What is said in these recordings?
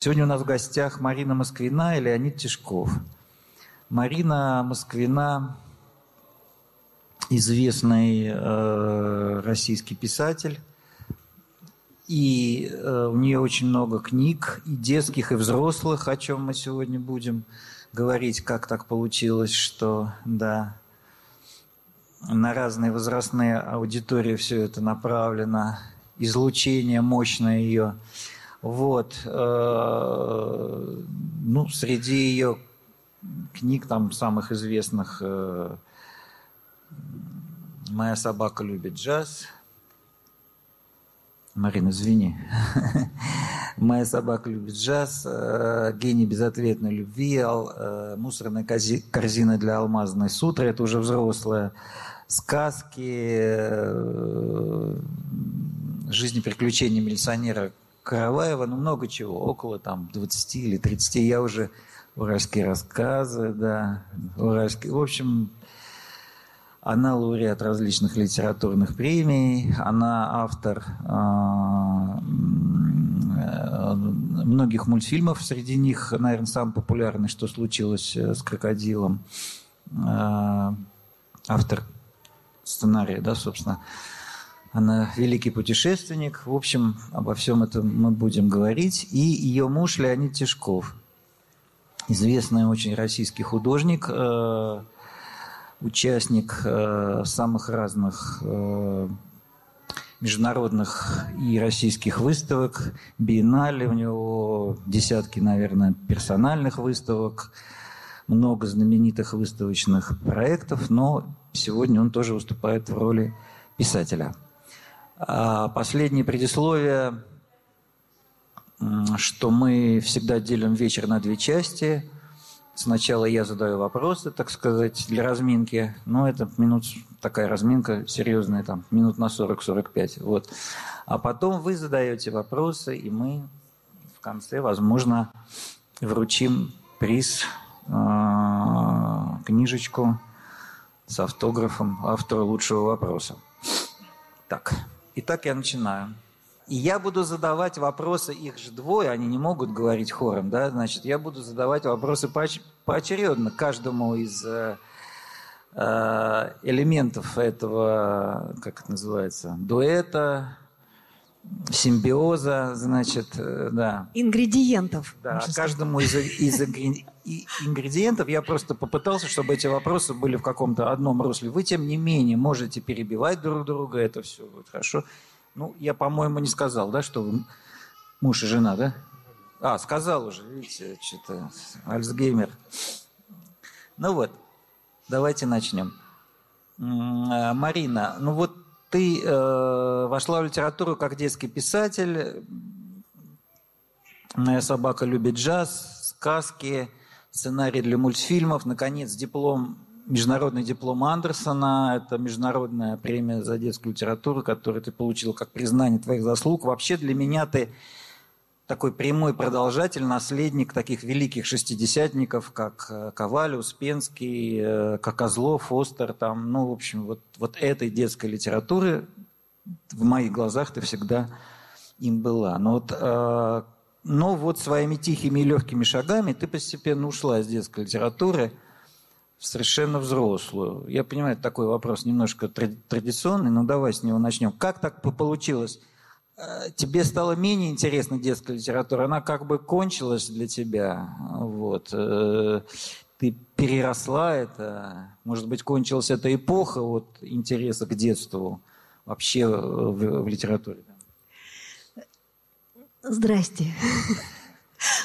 Сегодня у нас в гостях Марина Москвина и Леонид Тишков. Марина Москвина – известный э, российский писатель, и э, у нее очень много книг, и детских, и взрослых, о чем мы сегодня будем говорить, как так получилось, что, да, на разные возрастные аудитории все это направлено, излучение мощное ее – вот. Э, ну, среди ее книг там самых известных э, «Моя собака любит джаз», Марина, извини. «Моя собака любит джаз», э, «Гений безответной любви», «Мусорная корзина для алмазной сутры», это уже взрослая, «Сказки», «Жизнь и приключения милиционера Караваева, ну, много чего, около там 20 или 30. Я уже уральские рассказы, да, уральские. В общем, она лауреат различных литературных премий, она автор э, многих мультфильмов, среди них, наверное, самый популярный «Что случилось с крокодилом», э, автор сценария, да, собственно, она великий путешественник. В общем, обо всем этом мы будем говорить. И ее муж Леонид Тишков. Известный очень российский художник, э, участник э, самых разных э, международных и российских выставок, биеннале, у него десятки, наверное, персональных выставок, много знаменитых выставочных проектов, но сегодня он тоже выступает в роли писателя – последнее предисловие, что мы всегда делим вечер на две части. Сначала я задаю вопросы, так сказать, для разминки. Но это минут такая разминка серьезная, там, минут на 40-45. Вот. А потом вы задаете вопросы, и мы в конце, возможно, вручим приз, а, книжечку с автографом автора лучшего вопроса. Так. Итак, я начинаю. И я буду задавать вопросы, их же двое, они не могут говорить хором, да, значит, я буду задавать вопросы поочередно каждому из э, э, элементов этого, как это называется, дуэта, симбиоза, значит, э, да. Ингредиентов. Да, каждому из, из ингредиентов я просто попытался, чтобы эти вопросы были в каком-то одном русле. Вы, тем не менее, можете перебивать друг друга, это все будет хорошо. Ну, я, по-моему, не сказал, да, что вы муж и жена, да? А, сказал уже, видите, что-то Альцгеймер. Ну вот, давайте начнем. Э, Марина, ну вот ты э, вошла в литературу как детский писатель. Моя собака любит джаз, сказки, сценарий для мультфильмов. Наконец, диплом, международный диплом Андерсона. Это международная премия за детскую литературу, которую ты получил как признание твоих заслуг. Вообще для меня ты такой прямой продолжатель, наследник таких великих шестидесятников, как э, Коваль, Успенский, э, как Козлов, Фостер, там, ну, в общем, вот, вот этой детской литературы в моих глазах ты всегда им была. Но вот, э, но вот своими тихими и легкими шагами ты постепенно ушла из детской литературы в совершенно взрослую. Я понимаю, такой вопрос немножко традиционный, но давай с него начнем. Как так получилось? Э, тебе стало менее интересна детская литература, она как бы кончилась для тебя. Вот. Э, ты переросла это. Может быть, кончилась эта эпоха вот, интереса к детству вообще в, в литературе. Здрасте.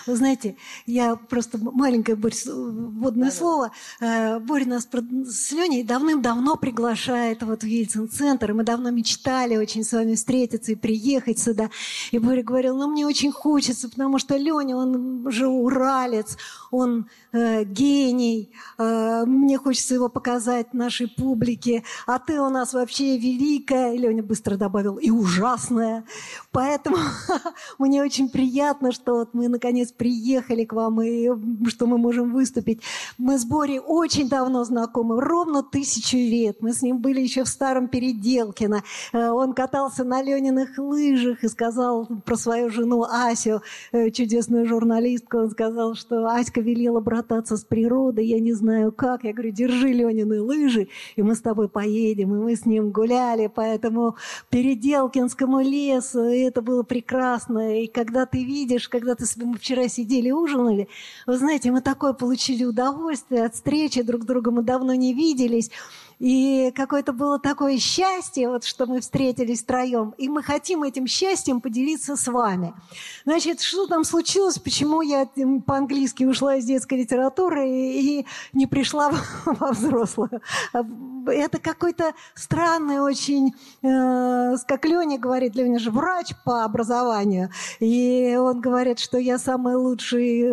Вы знаете, я просто маленькое Борь, вводное да, слово. Э, Боря нас с Леней давным-давно приглашает вот в Ельцин-центр. И мы давно мечтали очень с вами встретиться и приехать сюда. И Боря говорил, ну мне очень хочется, потому что Леня, он же уралец, он э, гений. Э, мне хочется его показать нашей публике. А ты у нас вообще великая. Леня быстро добавил, и ужасная. Поэтому мне очень приятно, что вот мы наконец приехали к вам и что мы можем выступить. Мы с Борей очень давно знакомы, ровно тысячу лет. Мы с ним были еще в старом Переделкино. Э, он катался на Лениных лыжах и сказал про свою жену Асю, э, чудесную журналистку, он сказал, что Аська велела брататься с природой, я не знаю как. Я говорю, держи Ленины лыжи, и мы с тобой поедем. И мы с ним гуляли по этому Переделкинскому лесу, и это было прекрасно. И когда ты видишь, когда ты мы вчера сидели, ужинали, вы знаете, мы такое получили удовольствие от встречи, друг с другом мы давно не виделись. И какое-то было такое счастье, вот, что мы встретились втроем. И мы хотим этим счастьем поделиться с вами. Значит, что там случилось, почему я по-английски ушла из детской литературы и, и не пришла во взрослую? Это какой-то странный очень, э, как Леня говорит, Леня же врач по образованию, и он говорит, что я самый лучший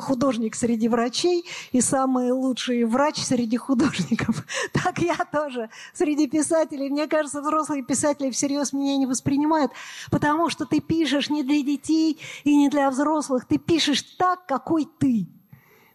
художник среди врачей и самый лучший врач среди художников. Так как я тоже среди писателей. Мне кажется, взрослые писатели всерьез меня не воспринимают, потому что ты пишешь не для детей и не для взрослых. Ты пишешь так, какой ты.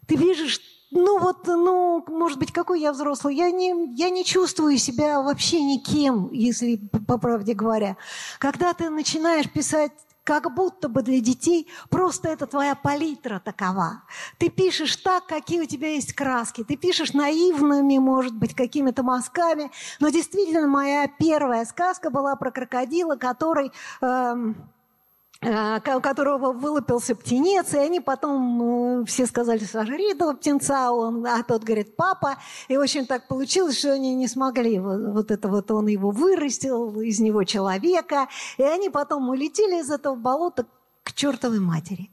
Ты пишешь ну вот, ну, может быть, какой я взрослый. Я не, я не чувствую себя вообще никем, если по правде говоря. Когда ты начинаешь писать как будто бы для детей просто это твоя палитра такова. Ты пишешь так, какие у тебя есть краски. Ты пишешь наивными, может быть, какими-то мазками. Но действительно, моя первая сказка была про крокодила, который... Эм, у которого вылупился птенец, и они потом ну, все сказали, сожри этого птенца, он, а тот говорит, папа. И, общем, так получилось, что они не смогли. Вот это вот он его вырастил, из него человека. И они потом улетели из этого болота к чертовой матери.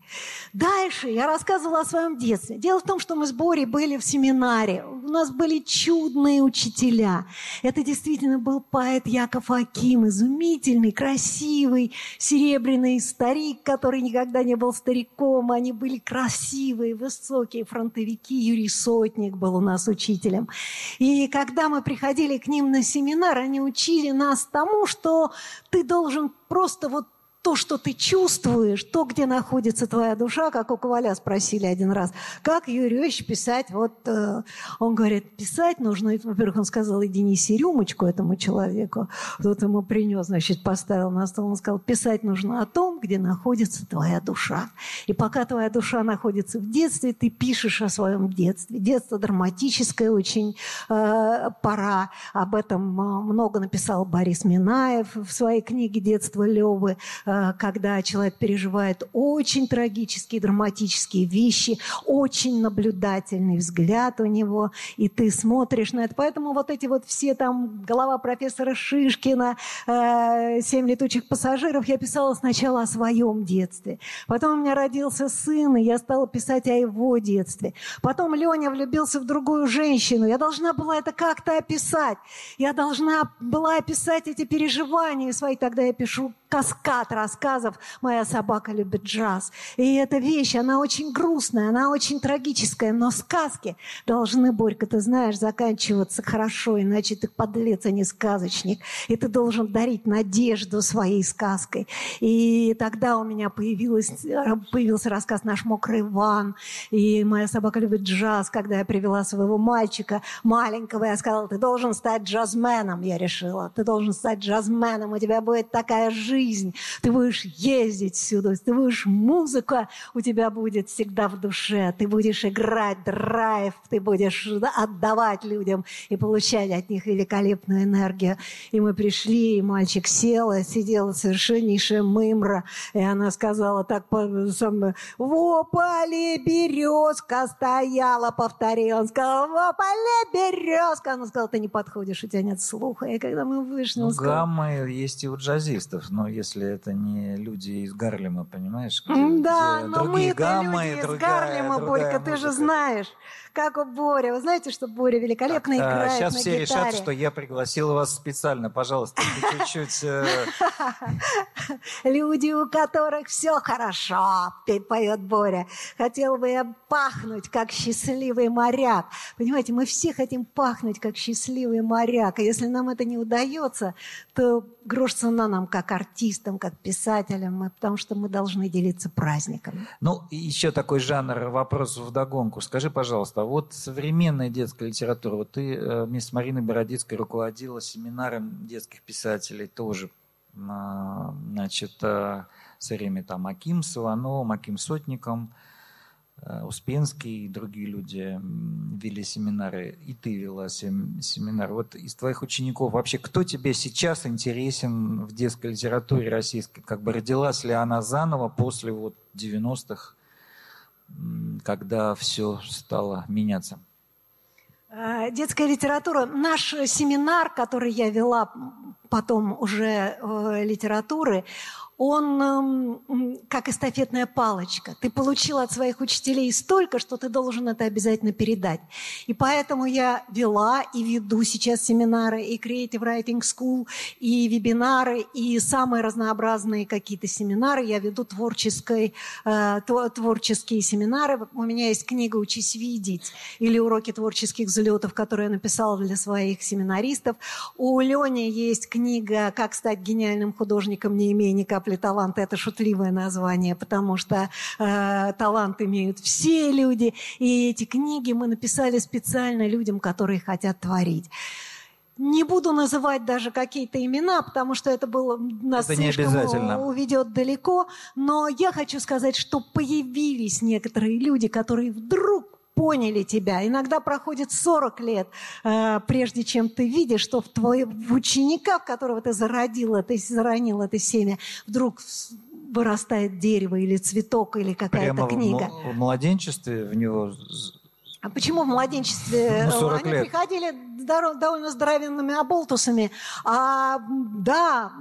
Дальше я рассказывала о своем детстве. Дело в том, что мы с Борей были в семинаре. У нас были чудные учителя. Это действительно был поэт Яков Аким, изумительный, красивый, серебряный старик, который никогда не был стариком. Они были красивые, высокие фронтовики. Юрий Сотник был у нас учителем. И когда мы приходили к ним на семинар, они учили нас тому, что ты должен просто вот то, что ты чувствуешь, то, где находится твоя душа, как у Коваля спросили один раз, как Юрий Ильич писать, вот э, он говорит, писать нужно, во-первых, он сказал, иди неси рюмочку этому человеку, тот ему принес, значит, поставил на стол, он сказал, писать нужно о том, где находится твоя душа. И пока твоя душа находится в детстве, ты пишешь о своем детстве. Детство драматическое очень э, пора, об этом э, много написал Борис Минаев в своей книге «Детство Левы», когда человек переживает очень трагические, драматические вещи, очень наблюдательный взгляд у него, и ты смотришь на это. Поэтому вот эти вот все там, голова профессора Шишкина, э, «Семь летучих пассажиров», я писала сначала о своем детстве. Потом у меня родился сын, и я стала писать о его детстве. Потом Леня влюбился в другую женщину. Я должна была это как-то описать. Я должна была описать эти переживания свои. Тогда я пишу каскад рассказов «Моя собака любит джаз». И эта вещь, она очень грустная, она очень трагическая, но сказки должны, Борька, ты знаешь, заканчиваться хорошо, иначе ты подлец, а не сказочник. И ты должен дарить надежду своей сказкой. И тогда у меня появился рассказ «Наш мокрый Иван», и «Моя собака любит джаз», когда я привела своего мальчика маленького, я сказала, ты должен стать джазменом, я решила. Ты должен стать джазменом, у тебя будет такая жизнь, ты будешь ездить всюду, ты будешь музыка, у тебя будет всегда в душе, ты будешь играть драйв, ты будешь отдавать людям и получать от них великолепную энергию. И мы пришли, и мальчик сел, сидела совершеннейшая мымра, и она сказала так, сам, в поле березка стояла, повторил. Он сказал, в поле березка. Она сказала, ты не подходишь, у тебя нет слуха. И когда мы вышли, ну, сказал, гаммы есть и у джазистов, но если это не люди из Гарлема, понимаешь? Где, да, где но мы это люди из Гарлема, Борька, ты же знаешь как у Боря. Вы знаете, что Боря великолепно так, играет Сейчас на все гитаре. решат, что я пригласил вас специально. Пожалуйста, чуть-чуть... Э, Люди, у которых все хорошо, поет Боря. Хотел бы я пахнуть, как счастливый моряк. Понимаете, мы все хотим пахнуть, как счастливый моряк. И если нам это не удается, то грош цена нам, как артист артистам, как писателям, потому что мы должны делиться праздниками. Ну, еще такой жанр вопросов вдогонку. Скажи, пожалуйста, а вот современная детская литература, вот ты э, вместе с Мариной Бородицкой руководила семинаром детских писателей тоже, а, значит, э, все время там Аким Савановым, Аким Сотником – Э, Успенский и другие люди вели семинары, и ты вела семинар. Вот из твоих учеников вообще кто тебе сейчас интересен в детской литературе российской? Как бы родилась ли она заново после вот 90-х, когда все стало меняться? Э, детская литература. Наш семинар, который я вела потом уже э, литературы, он эм, как эстафетная палочка. Ты получил от своих учителей столько, что ты должен это обязательно передать. И поэтому я вела и веду сейчас семинары и Creative Writing School, и вебинары, и самые разнообразные какие-то семинары. Я веду творческой, э, творческие семинары. У меня есть книга «Учись видеть» или «Уроки творческих взлетов», которую я написала для своих семинаристов. У Лени есть книга «Как стать гениальным художником, не имея ни капли таланта» — это шутливое название, потому что э, талант имеют все люди. И эти книги мы написали специально людям, которые хотят творить. Не буду называть даже какие-то имена, потому что это было нас это слишком уведет далеко. Но я хочу сказать, что появились некоторые люди, которые вдруг поняли тебя. Иногда проходит 40 лет, э, прежде чем ты видишь, что в, твой, в ученика, в которого ты зародил ты заронил это семя, вдруг вырастает дерево или цветок или какая-то книга. В младенчестве в него а почему в младенчестве ну, они лет. приходили довольно здоровенными оболтусами? А да,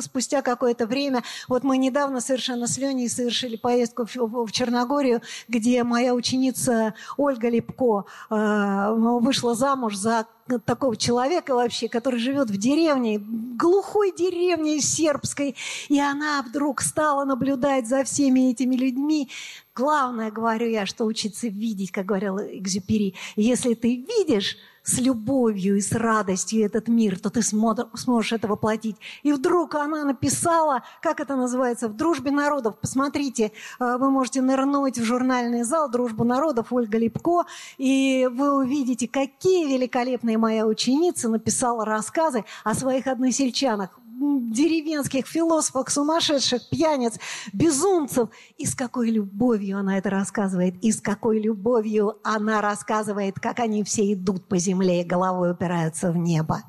спустя какое-то время, вот мы недавно совершенно с Леней совершили поездку в, в Черногорию, где моя ученица Ольга Лепко э, вышла замуж за такого человека вообще, который живет в деревне, глухой деревне сербской, и она вдруг стала наблюдать за всеми этими людьми. Главное, говорю я, что учиться видеть, как говорил Экзюпери. Если ты видишь с любовью и с радостью этот мир, то ты сможешь это воплотить. И вдруг она написала, как это называется, в «Дружбе народов». Посмотрите, э, вы можете нырнуть в журнальный зал «Дружба народов» Ольга Липко, и вы увидите, какие великолепные моя ученица написала рассказы о своих односельчанах деревенских философов, сумасшедших, пьяниц, безумцев. И с какой любовью она это рассказывает, и с какой любовью она рассказывает, как они все идут по земле и головой упираются в небо.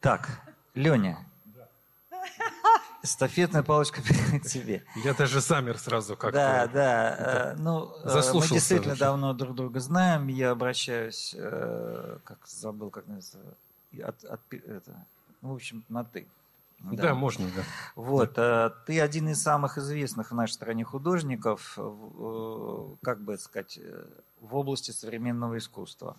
Так, Леня, Эстафетная палочка перед тебе. Я даже замер сразу как-то. Да, да. Э, ну, э, мы действительно вообще. давно друг друга знаем. Я обращаюсь, э, как забыл, как называется, от, от, это, ну, в общем, на «ты». Да, да можно, да. Вот, да. Э, ты один из самых известных в нашей стране художников, э, как бы сказать, э, в области современного искусства.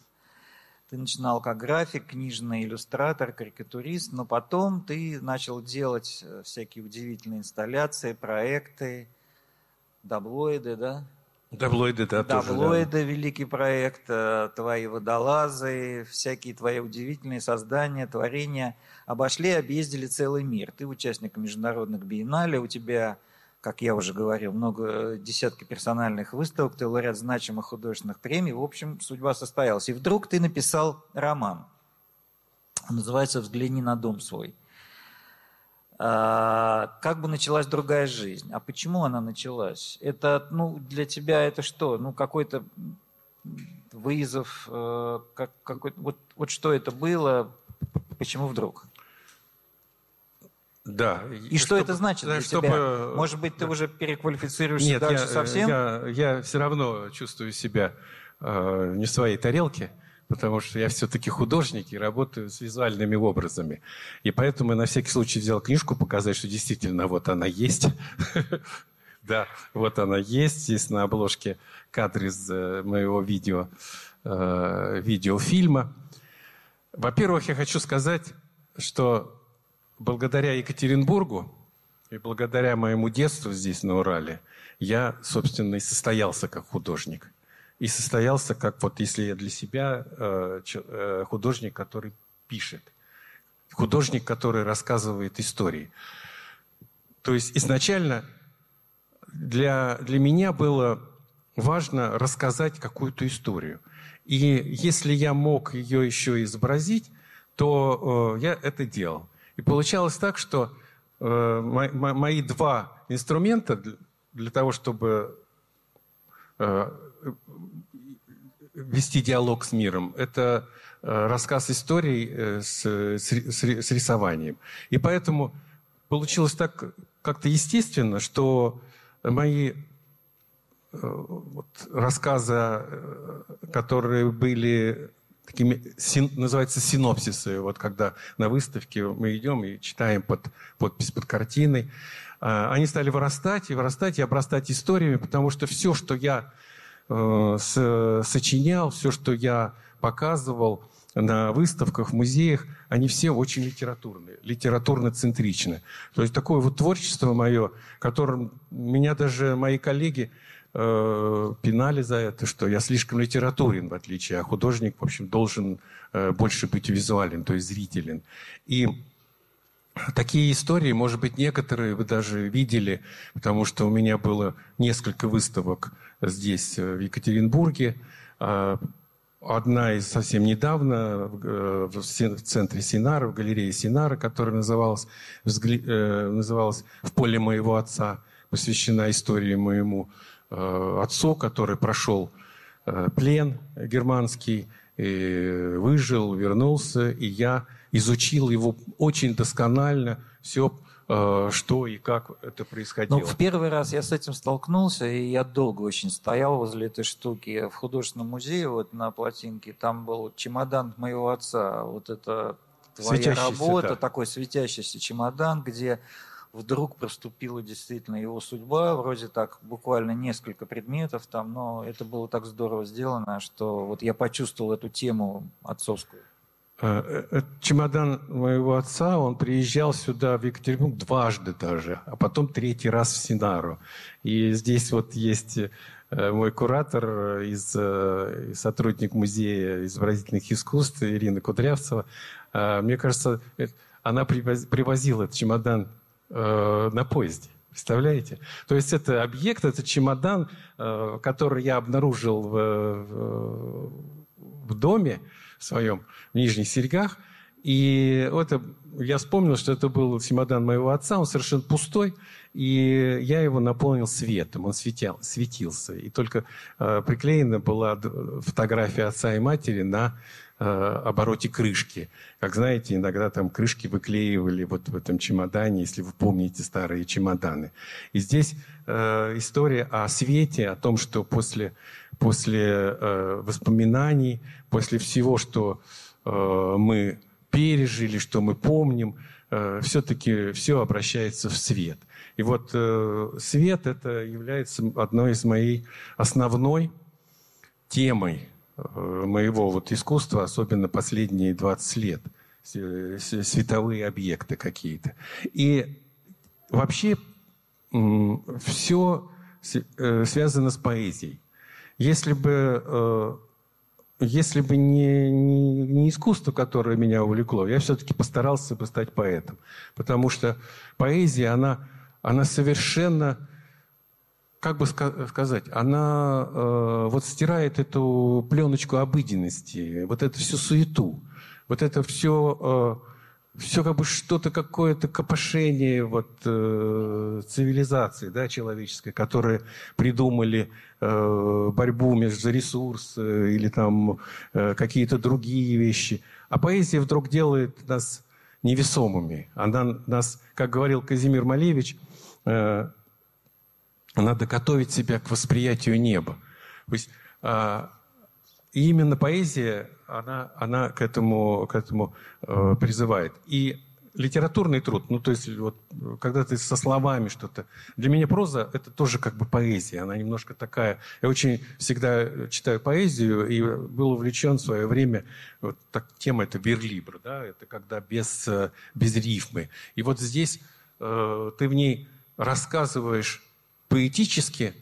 Ты начинал как график, книжный иллюстратор, карикатурист, но потом ты начал делать всякие удивительные инсталляции, проекты, даблоиды, да? Даблоиды, да, Даблоиды, тоже, да. великий проект, э, твои водолазы, всякие твои удивительные создания, творения обошли, объездили целый мир. Ты участник международных биеннале, у тебя, как я уже говорил, много десятки персональных выставок, ты лауреат значимых художественных премий. В общем, судьба состоялась. И вдруг ты написал роман. называется «Взгляни на дом свой». А, как бы началась другая жизнь. А почему она началась? Это, ну, для тебя это что? Ну, какой-то вызов, э, как, какой вот, вот что это было, почему вдруг? Да. И что это значит для чтобы, тебя? Может быть, ты да. уже переквалифицируешься Нет, дальше я, совсем? Я, я все равно чувствую себя э, не в своей тарелке потому что я все-таки художник и работаю с визуальными образами. И поэтому я на всякий случай взял книжку показать, что действительно вот она есть. Да, вот она есть. Здесь на обложке кадр из э, моего видео, э, видеофильма. Во-первых, я хочу сказать, что благодаря Екатеринбургу и благодаря моему детству здесь, на Урале, я, собственно, и состоялся как художник и состоялся как вот, если я для себя э, э, художник, который пишет. художник, который рассказывает истории. То есть изначально для, для меня было важно рассказать какую-то историю. И если я мог ее еще изобразить, то э, я это делал. И получалось так, что э, мои два инструмента для, того, чтобы э, вести диалог с миром, это э, рассказ историй э, с, с, с рисованием. И поэтому получилось так как-то естественно, что мои э, вот, рассказы, которые были такими, син, называется синопсисы, вот когда на выставке мы идем и читаем под, подпись под картиной, они стали вырастать и вырастать и обрастать историями, потому что все, что я сочинял, все, что я показывал на выставках, в музеях, они все очень литературные, литературно-центричны. То есть такое вот творчество мое, которым меня даже мои коллеги э, пинали за это, что я слишком литературен, в отличие, а художник, в общем, должен э, больше быть визуален, то есть зрителен. И Такие истории, может быть, некоторые вы даже видели, потому что у меня было несколько выставок здесь, э, в Екатеринбурге. А, одна из совсем недавно в э, центре Синара, в галерее Синара, которая называлась, э, называлась «В поле моего отца», посвящена истории моему отцу, который прошел плен германский, и выжил, вернулся, и я изучил его очень досконально, все, э, что и как это происходило. Ну, в первый раз я с этим столкнулся, и я долго очень стоял возле этой штуки. В художественном музее, вот на плотинке, там был чемодан моего отца. Вот это твоя работа, да. такой светящийся чемодан, где вдруг проступила действительно его судьба, вроде так буквально несколько предметов там, но это было так здорово сделано, что вот я почувствовал эту тему отцовскую. Э, э, чемодан моего отца, он приезжал сюда, в Екатеринбург, дважды даже, а потом третий раз в Синару. И здесь вот есть э, мой куратор, из, сотрудник музея изобразительных искусств Ирина Кудрявцева. Мне кажется, она привозила этот чемодан на поезде. Представляете? То есть это объект, это чемодан, который я обнаружил в, в доме, своем в Нижних Серегах. И это, я вспомнил, что это был чемодан моего отца, он совершенно пустой, и я его наполнил светом, он светял, светился. И только э, приклеена была фотография отца и матери на э, обороте крышки. Как знаете, иногда там крышки выклеивали вот в этом чемодане, если вы помните старые чемоданы. И здесь э, история о свете, о том, что после после э, воспоминаний, после всего, что э, мы пережили, что мы помним, э, все-таки все обращается в свет. И вот э, свет это является одной из моей основной темой э, моего вот искусства, особенно последние 20 лет. Световые объекты какие-то. И вообще все э, связано с поэзией. Если бы, э, если бы не, не, не искусство, которое меня увлекло, я все-таки постарался бы стать поэтом. Потому что поэзия, она, она совершенно, как бы сказать, она э, вот стирает эту пленочку обыденности, вот эту всю суету, вот это все... Все как бы что-то, какое-то копошение вот, э, цивилизации да, человеческой, которые придумали э, борьбу между ресурс э, или там э, какие-то другие вещи. А поэзия вдруг делает нас невесомыми. Она нас, как говорил Казимир Малевич, э, надо готовить себя к восприятию неба. То есть э, именно поэзия она, она к этому, к этому э, призывает. И литературный труд, ну то есть вот когда ты со словами что-то. Для меня проза это тоже как бы поэзия, она немножко такая. Я очень всегда читаю поэзию и был увлечен в свое время. Вот так, тема это верлибр, да, это когда без э, без рифмы. И вот здесь э, ты в ней рассказываешь поэтически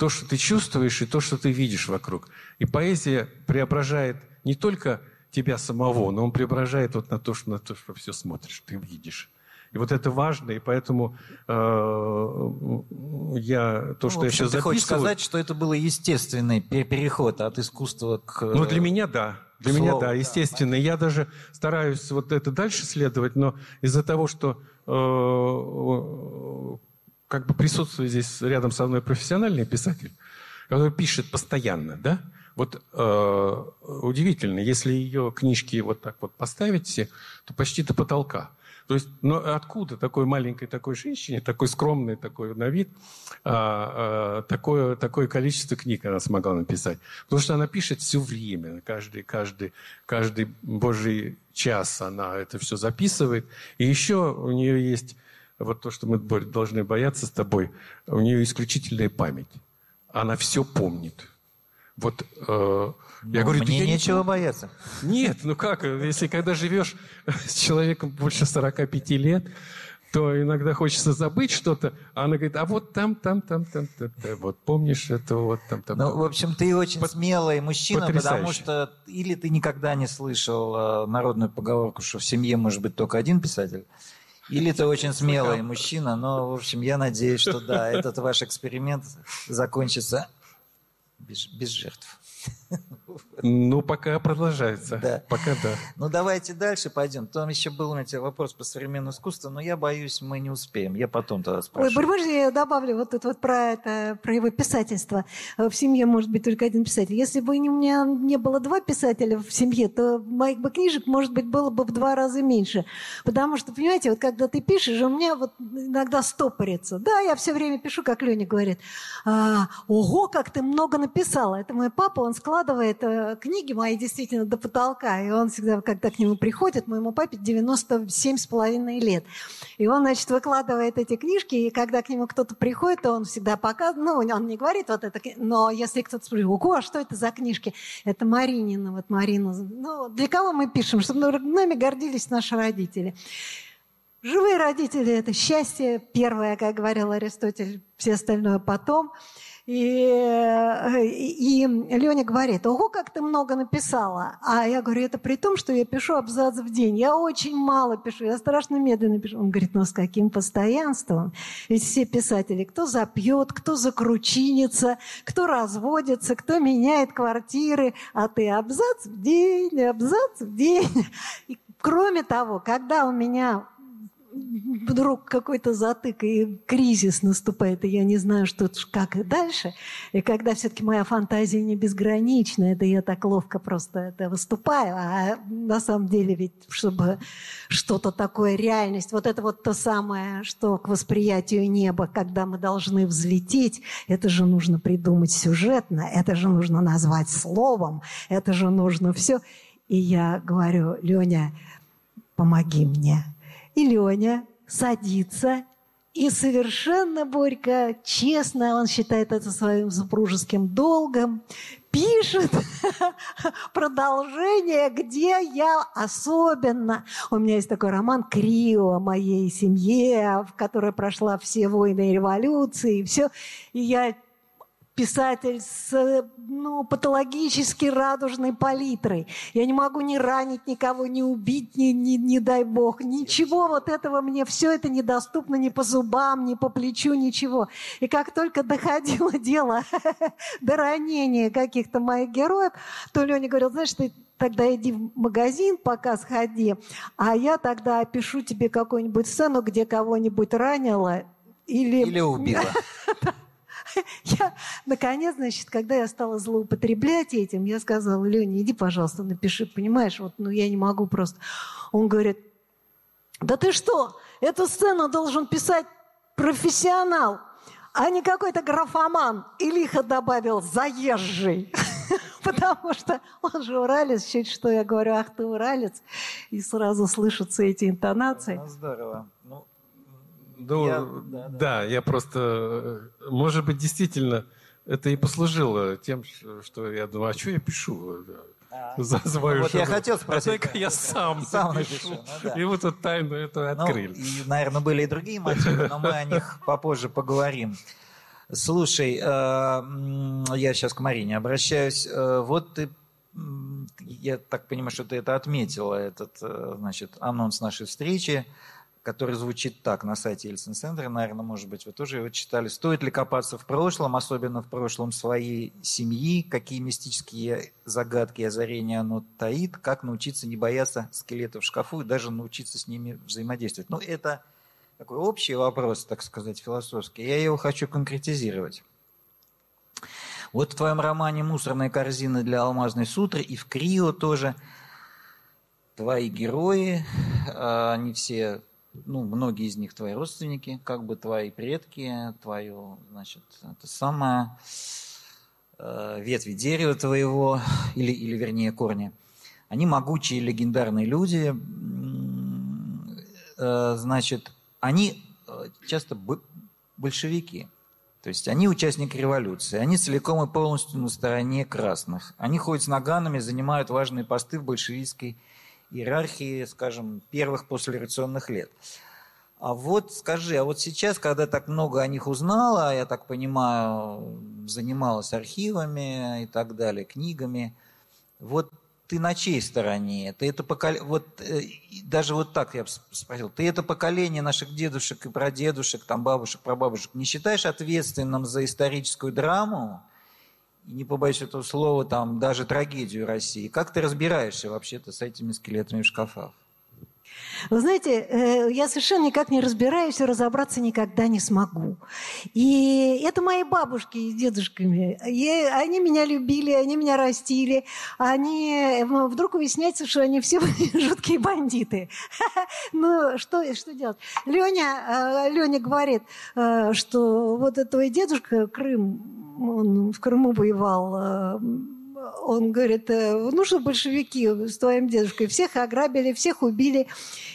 то, что ты чувствуешь и то, что ты видишь вокруг. И поэзия преображает не только тебя самого, но он преображает вот на то, что, на то, что все смотришь, ты видишь. И вот это важно, и поэтому э, я то, что ну, я сейчас записываю... Ты хочешь сказать, что это был естественный переход от искусства к... Ну, для меня да. Для слову, меня да, естественно. Да, я даже стараюсь вот это дальше следовать, но из-за того, что э, как бы присутствует здесь рядом со мной профессиональный писатель, который пишет постоянно, да, вот э, удивительно, если ее книжки вот так вот поставить все, то почти до потолка. То есть, ну откуда такой маленькой такой женщине, такой скромной такой на вид, а, а, такое, такое количество книг она смогла написать? Потому что она пишет все время, каждый, каждый, каждый божий час она это все записывает. И еще у нее есть вот то, что мы должны бояться с тобой, у нее исключительная память. Она все помнит. Вот э, я ну, говорю, мне я нечего не... бояться. Нет, ну как, если когда живешь с человеком больше 45 лет, то иногда хочется забыть что-то, а она говорит, а вот там, там, там, там, там, там вот помнишь это, вот там, там. Ну, в общем, ты очень Под... смелый мужчина, Потрясающе. потому что или ты никогда не слышал э, народную поговорку, что в семье может быть только один писатель, или ты очень смелый мужчина, но, в общем, я надеюсь, что да, этот ваш эксперимент закончится без, без жертв. Ну, пока продолжается. Да. Пока да. Ну, давайте дальше пойдем. Там еще был у меня вопрос по современному искусству, но я боюсь, мы не успеем. Я потом тогда спрошу. Ой, можно я добавлю вот тут вот про это, про его писательство. В семье может быть только один писатель. Если бы у меня не было два писателя в семье, то моих бы книжек, может быть, было бы в два раза меньше. Потому что, понимаете, вот когда ты пишешь, у меня вот иногда стопорится. Да, я все время пишу, как Леня говорит. А, Ого, как ты много написала. Это мой папа, он складывает э, книги мои действительно до потолка. И он всегда, когда к нему приходит, моему папе 97 с половиной лет. И он, значит, выкладывает эти книжки, и когда к нему кто-то приходит, то он всегда показывает, ну, он не говорит вот это, но если кто-то спрашивает, ого, а что это за книжки? Это Маринина, вот Марина. Ну, для кого мы пишем? Чтобы нами гордились наши родители. Живые родители – это счастье первое, как говорил Аристотель, все остальное потом. И, и, и Леня говорит, ого, как ты много написала. А я говорю, это при том, что я пишу абзац в день. Я очень мало пишу, я страшно медленно пишу. Он говорит, ну с каким постоянством? Ведь все писатели, кто запьет, кто закручинится, кто разводится, кто меняет квартиры, а ты абзац в день, абзац в день. И кроме того, когда у меня вдруг какой-то затык и кризис наступает, и я не знаю, что как и дальше. И когда все-таки моя фантазия не безгранична, это я так ловко просто это выступаю, а на самом деле ведь, чтобы что-то такое, реальность, вот это вот то самое, что к восприятию неба, когда мы должны взлететь, это же нужно придумать сюжетно, это же нужно назвать словом, это же нужно все. И я говорю, Леня, помоги мне и Леня садится и совершенно Борька, честно, он считает это своим супружеским долгом, пишет продолжение, где я особенно... У меня есть такой роман «Крио» о моей семье, в которой прошла все войны и революции, и все. И я писатель с ну, патологически радужной палитрой. Я не могу ни ранить никого, ни убить, ни, ни, ни дай бог. Ничего вот этого мне, все это недоступно ни по зубам, ни по плечу, ничего. И как только доходило дело до ранения каких-то моих героев, то Леня говорил, знаешь, ты тогда иди в магазин, пока сходи, а я тогда опишу тебе какую-нибудь сцену, где кого-нибудь ранила или... Или убила. Я, наконец, значит, когда я стала злоупотреблять этим, я сказала, Леня, иди, пожалуйста, напиши, понимаешь, вот, ну, я не могу просто. Он говорит, да ты что, эту сцену должен писать профессионал, а не какой-то графоман. И лихо добавил «заезжий». Потому что он же уралец, чуть что я говорю, ах ты уралец, и сразу слышатся эти интонации. Здорово. Ну, я, да, да. да, я просто, может быть, действительно, это и послужило тем, что я думаю, а что я пишу? А, за свою вот я хотел спросить. А я сам, сам напишу. напишу. Ну, да. И вот эту тайну эту ну, открыли. Ну, и, наверное, были и другие мотивы, но мы о них попозже поговорим. Слушай, э, я сейчас к Марине обращаюсь. Э, вот ты я так понимаю, что ты это отметила, этот, э, значит, анонс нашей встречи, который звучит так на сайте Ельцин-центра, наверное, может быть, вы тоже его читали. Стоит ли копаться в прошлом, особенно в прошлом своей семьи, какие мистические загадки и озарения оно таит, как научиться не бояться скелетов в шкафу и даже научиться с ними взаимодействовать. Ну, это такой общий вопрос, так сказать, философский. Я его хочу конкретизировать. Вот в твоем романе «Мусорная корзина для алмазной сутры» и в «Крио» тоже твои герои, а, они все ну, многие из них твои родственники, как бы твои предки, твое, значит, это самое э, ветви дерева твоего, или, или вернее корни. Они могучие легендарные люди, э, значит, они э, часто большевики. То есть они участники революции, они целиком и полностью на стороне красных. Они ходят с наганами, занимают важные посты в большевистской иерархии, скажем, первых послереволюционных лет. А вот скажи, а вот сейчас, когда так много о них узнала, я так понимаю, занималась архивами и так далее, книгами, вот ты на чьей стороне? Ты это поколение, вот э, даже вот так я спросил, ты это поколение наших дедушек и прадедушек, там бабушек, прабабушек не считаешь ответственным за историческую драму? Не побоюсь этого слова, там, даже трагедию России. Как ты разбираешься вообще-то с этими скелетами в шкафах? Вы знаете, э, я совершенно никак не разбираюсь и разобраться никогда не смогу. И это мои бабушки и дедушками. Они меня любили, они меня растили. Они... Вдруг выясняется, что они все жуткие бандиты. Ну, что, что делать? Леня, э, Леня говорит, э, что вот твой дедушка Крым он в Крыму воевал, э, он говорит, э, ну что большевики с твоим дедушкой, всех ограбили, всех убили.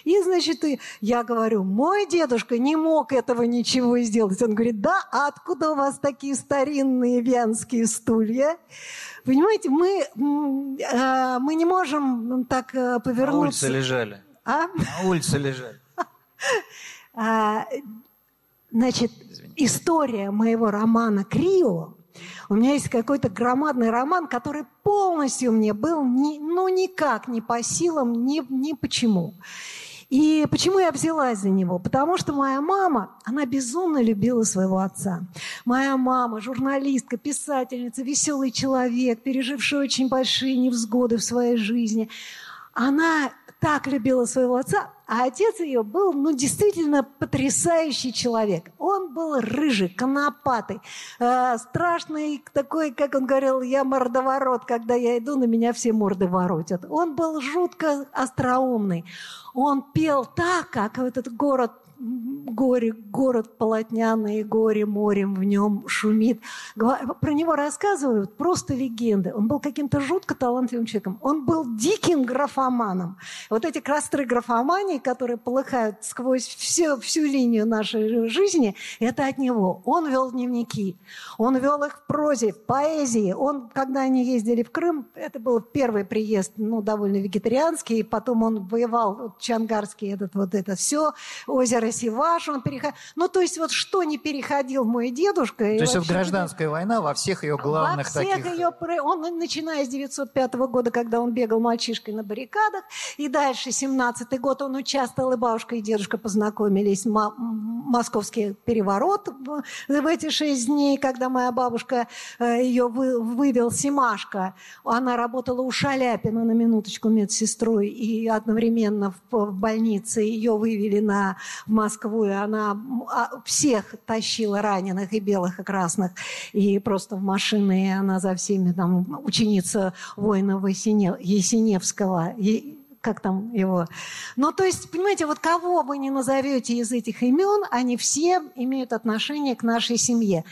И, значит, я говорю, мой дедушка не мог этого ничего сделать. Он говорит, да, а откуда у вас такие старинные венские стулья? Понимаете, мы, э, мы не можем так повернуться. На улице лежали. А? На улице лежали. Значит, история моего романа «Крио» У меня есть какой-то громадный роман, который полностью мне был ни, ну никак не по силам, ни, ни почему. И почему я взялась за него? Потому что моя мама, она безумно любила своего отца. Моя мама, журналистка, писательница, веселый человек, переживший очень большие невзгоды в своей жизни. Она так любила своего отца, а отец ее был, ну, действительно потрясающий человек. Он был рыжий, конопатый, э, страшный такой, как он говорил, я мордоворот, когда я иду, на меня все морды воротят. Он был жутко остроумный. Он пел так, как этот город горе, город полотняный, горе морем в нем шумит. Про него рассказывают просто легенды. Он был каким-то жутко талантливым человеком. Он был диким графоманом. Вот эти костры графомании, которые полыхают сквозь все, всю линию нашей жизни, это от него. Он вел дневники. Он вел их в прозе, в поэзии. Он, когда они ездили в Крым, это был первый приезд, ну, довольно вегетарианский, потом он воевал, Чангарский, этот вот это все, озеро Севаш, он переходил. Ну, то есть вот что не переходил мой дедушка. То есть вообще... гражданская война во всех ее главных во всех таких... Ее... Он, начиная с 905 года, когда он бегал мальчишкой на баррикадах, и дальше, 17 год, он участвовал, и бабушка, и дедушка познакомились. Московский переворот в эти шесть дней, когда моя бабушка э, ее вывел Симашка. Она работала у Шаляпина на минуточку медсестрой, и одновременно в больнице ее вывели на Москву, и она а, всех тащила раненых и белых, и красных, и просто в машины, и она за всеми, там, ученица воинов Есеневского, как там его. Ну, то есть, понимаете, вот кого вы не назовете из этих имен, они все имеют отношение к нашей семье.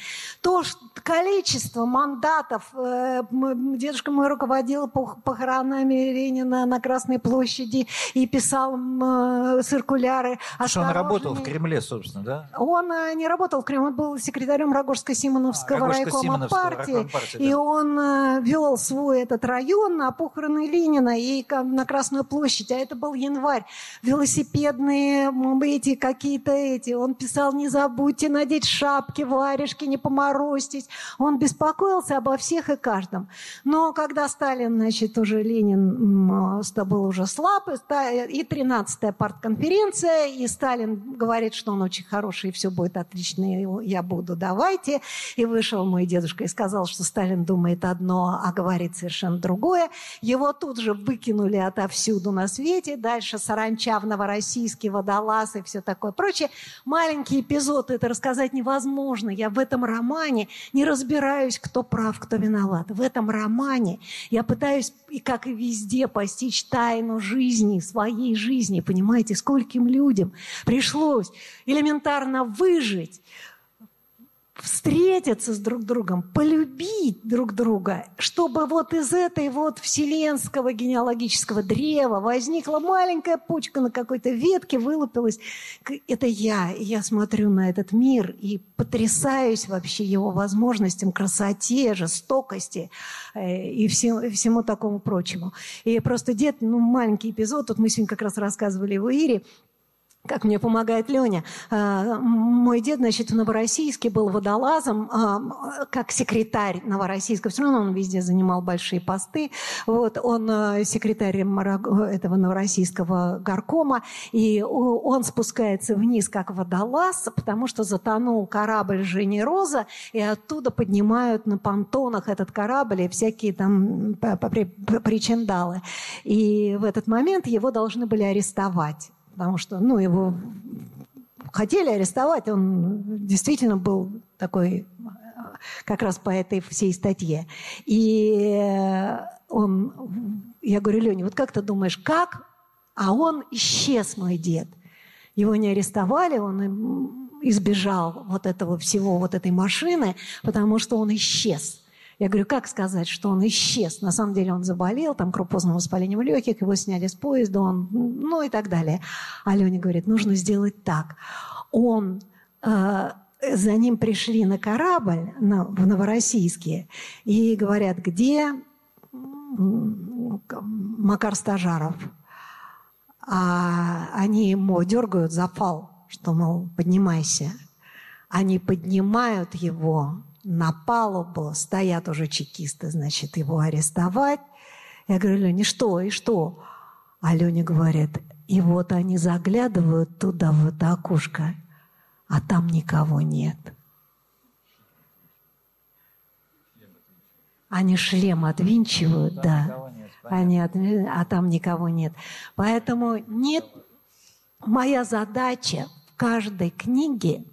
То что количество мандатов, э, дедушка мой руководил похоронами Ленина на Красной площади и писал э, циркуляры. Что он работал в Кремле, собственно, да? Он э, не работал в Кремле, он был секретарем Рогожско-Симоновского а, райкома партии, партии да. и он э, вел свой этот район на похороны Ленина и на Красную площадь площадь, а это был январь. Велосипедные эти какие-то эти. Он писал, не забудьте надеть шапки, варежки, не поморозьтесь. Он беспокоился обо всех и каждом. Но когда Сталин, значит, уже Ленин был уже слаб, и 13-я партконференция, и Сталин говорит, что он очень хороший, и все будет отлично, я буду, давайте. И вышел мой дедушка и сказал, что Сталин думает одно, а говорит совершенно другое. Его тут же выкинули отовсюду на свете. Дальше саранча в Новороссийске, водолаз и все такое прочее. Маленький эпизод, это рассказать невозможно. Я в этом романе не разбираюсь, кто прав, кто виноват. В этом романе я пытаюсь, и как и везде, постичь тайну жизни, своей жизни. Понимаете, скольким людям пришлось элементарно выжить встретиться с друг другом, полюбить друг друга, чтобы вот из этой вот вселенского генеалогического древа возникла маленькая почка на какой-то ветке, вылупилась. Это я. И я смотрю на этот мир и потрясаюсь вообще его возможностям, красоте, жестокости э, и всему, всему такому прочему. И просто дед, ну, маленький эпизод, тут мы сегодня как раз рассказывали в Ире, как мне помогает Леня. А, мой дед, значит, в Новороссийске был водолазом, а, как секретарь Новороссийска. Все равно он везде занимал большие посты. Вот, он а, секретарь этого Новороссийского горкома. И он спускается вниз как водолаз, потому что затонул корабль Жени Роза, и оттуда поднимают на понтонах этот корабль и всякие там причиндалы. И в этот момент его должны были арестовать потому что, ну, его хотели арестовать, он действительно был такой как раз по этой всей статье. И он, я говорю, Леня, вот как ты думаешь, как? А он исчез, мой дед. Его не арестовали, он избежал вот этого всего, вот этой машины, потому что он исчез. Я говорю, как сказать, что он исчез? На самом деле он заболел, там крупозным воспалением легких, его сняли с поезда, он, ну и так далее. А Леня говорит, нужно сделать так. Он э, за ним пришли на корабль на, в Новороссийске и говорят, где Макар Стажаров? А они ему дергают запал, что, мол, поднимайся. Они поднимают его, на палубу, стоят уже чекисты, значит, его арестовать. Я говорю, Леня, что, и что? А Леня говорит, и вот они заглядывают туда, в это окошко, а там никого нет. Они шлем отвинчивают, да. Они от... А там никого нет. Поэтому нет... Моя задача в каждой книге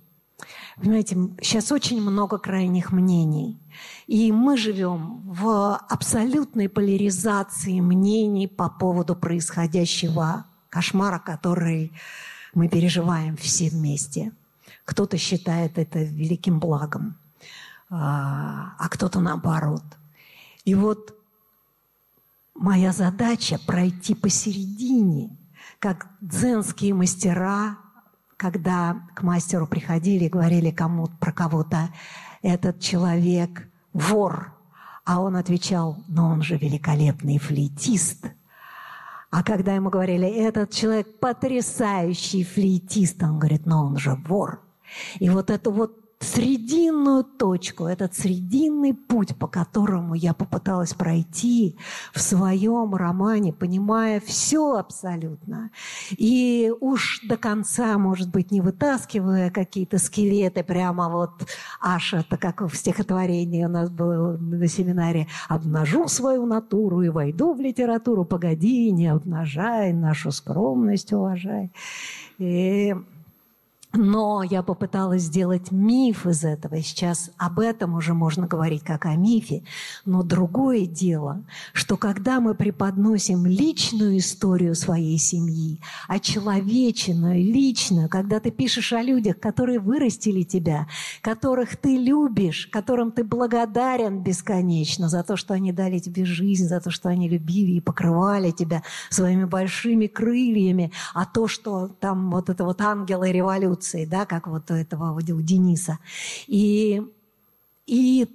Понимаете, сейчас очень много крайних мнений. И мы живем в абсолютной поляризации мнений по поводу происходящего кошмара, который мы переживаем все вместе. Кто-то считает это великим благом, а, а кто-то наоборот. И вот моя задача пройти посередине, как дзенские мастера когда к мастеру приходили и говорили кому про кого-то, этот человек вор, а он отвечал, но он же великолепный флейтист. А когда ему говорили, этот человек потрясающий флейтист, он говорит, но он же вор. И вот это вот срединную точку, этот срединный путь, по которому я попыталась пройти в своем романе, понимая все абсолютно. И уж до конца, может быть, не вытаскивая какие-то скелеты, прямо вот аж это как в стихотворении у нас было на семинаре, обнажу свою натуру и войду в литературу, погоди, не обнажай, нашу скромность уважай. И но я попыталась сделать миф из этого. И сейчас об этом уже можно говорить как о мифе. Но другое дело, что когда мы преподносим личную историю своей семьи, очеловеченную, личную, когда ты пишешь о людях, которые вырастили тебя, которых ты любишь, которым ты благодарен бесконечно за то, что они дали тебе жизнь, за то, что они любили и покрывали тебя своими большими крыльями, а то, что там вот это вот ангелы революции, революции, да, как вот у этого у Дениса. И, и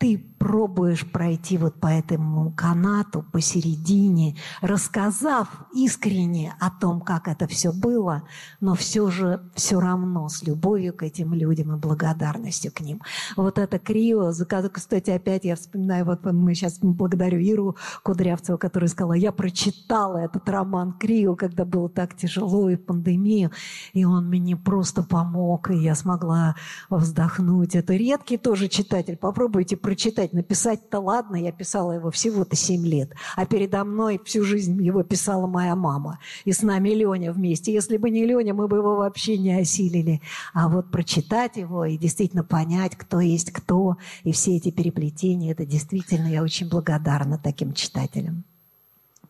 ты попробуешь пройти вот по этому канату посередине, рассказав искренне о том, как это все было, но все же все равно с любовью к этим людям и благодарностью к ним. Вот это крио, за кстати, опять я вспоминаю, вот мы сейчас благодарю Иру Кудрявцеву, которая сказала, я прочитала этот роман Крио, когда было так тяжело и в пандемию, и он мне просто помог, и я смогла вздохнуть. Это редкий тоже читатель. Попробуйте прочитать. Написать-то ладно, я писала его всего-то 7 лет. А передо мной всю жизнь его писала моя мама. И с нами Леня вместе. Если бы не Леня, мы бы его вообще не осилили. А вот прочитать его и действительно понять, кто есть кто, и все эти переплетения, это действительно я очень благодарна таким читателям.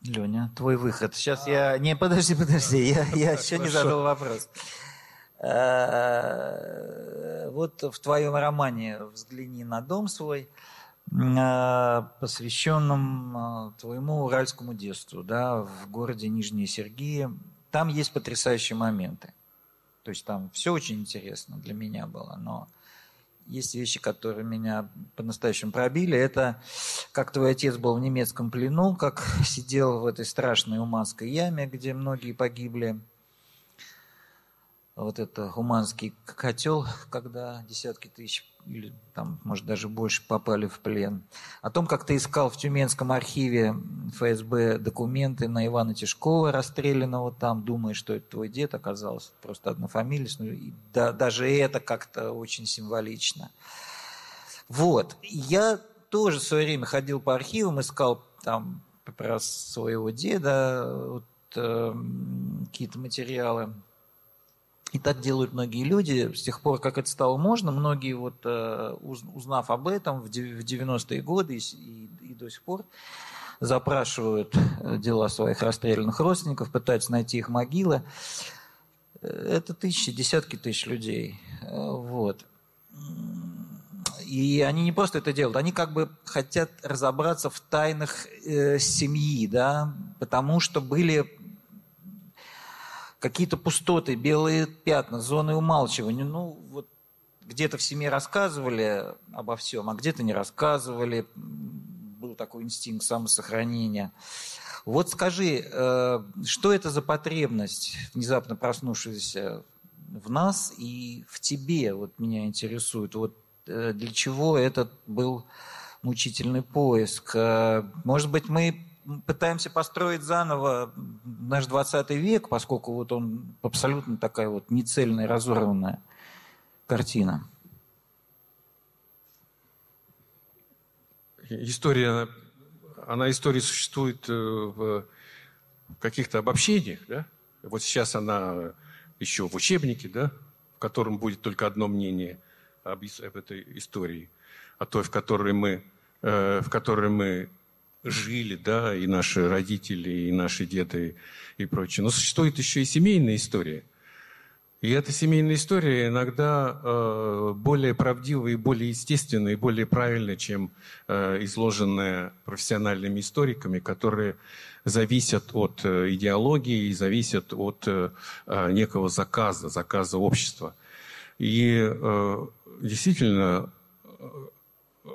Леня, твой выход. Сейчас я... Не, подожди, подожди, я, я еще не задал вопрос. Э, вот в твоем романе «Взгляни на дом свой», э, посвященном э, твоему уральскому детству, да, в городе Нижние Сергии, там есть потрясающие моменты. То есть там все очень интересно для меня было, но есть вещи, которые меня по-настоящему пробили. Это как твой отец был в немецком плену, как сидел в этой страшной уманской яме, где многие погибли вот это Уманский котел, когда десятки тысяч или там, может, даже больше попали в плен. О том, как ты искал в Тюменском архиве ФСБ документы на Ивана Тишкова, расстрелянного там, думая, что это твой дед, оказался просто однофамилец. Ну, и да, даже это как-то очень символично. Вот. Я тоже в свое время ходил по архивам, искал там про своего деда, вот, э, какие-то материалы и так делают многие люди. С тех пор, как это стало можно, многие, вот, э, узнав об этом в 90-е годы и, и до сих пор, запрашивают э, дела своих расстрелянных родственников, пытаются найти их могилы. Э, это тысячи, десятки тысяч людей. Вот. И они не просто это делают, они как бы хотят разобраться в тайнах э, семьи, да, потому что были какие-то пустоты, белые пятна, зоны умалчивания. Ну, вот где-то в семье рассказывали обо всем, а где-то не рассказывали. Был такой инстинкт самосохранения. Вот скажи, э, что это за потребность, внезапно проснувшаяся в нас и в тебе, вот меня интересует, вот э, для чего этот был мучительный поиск? Э, может быть, мы пытаемся построить заново наш 20 век, поскольку вот он абсолютно такая вот нецельная, разорванная картина. История, она история существует э, в каких-то обобщениях, да? Вот сейчас она еще в учебнике, да, в котором будет только одно мнение об, об этой истории, а той, в которой мы, э, в которой мы жили, да, и наши родители, и наши деды, и прочее. Но существует еще и семейная история. И эта семейная история иногда э, более правдивая и более естественная, и более правильная, чем э, изложенная профессиональными историками, которые зависят от э, идеологии и зависят от э, э некого заказа, заказа общества. И э, действительно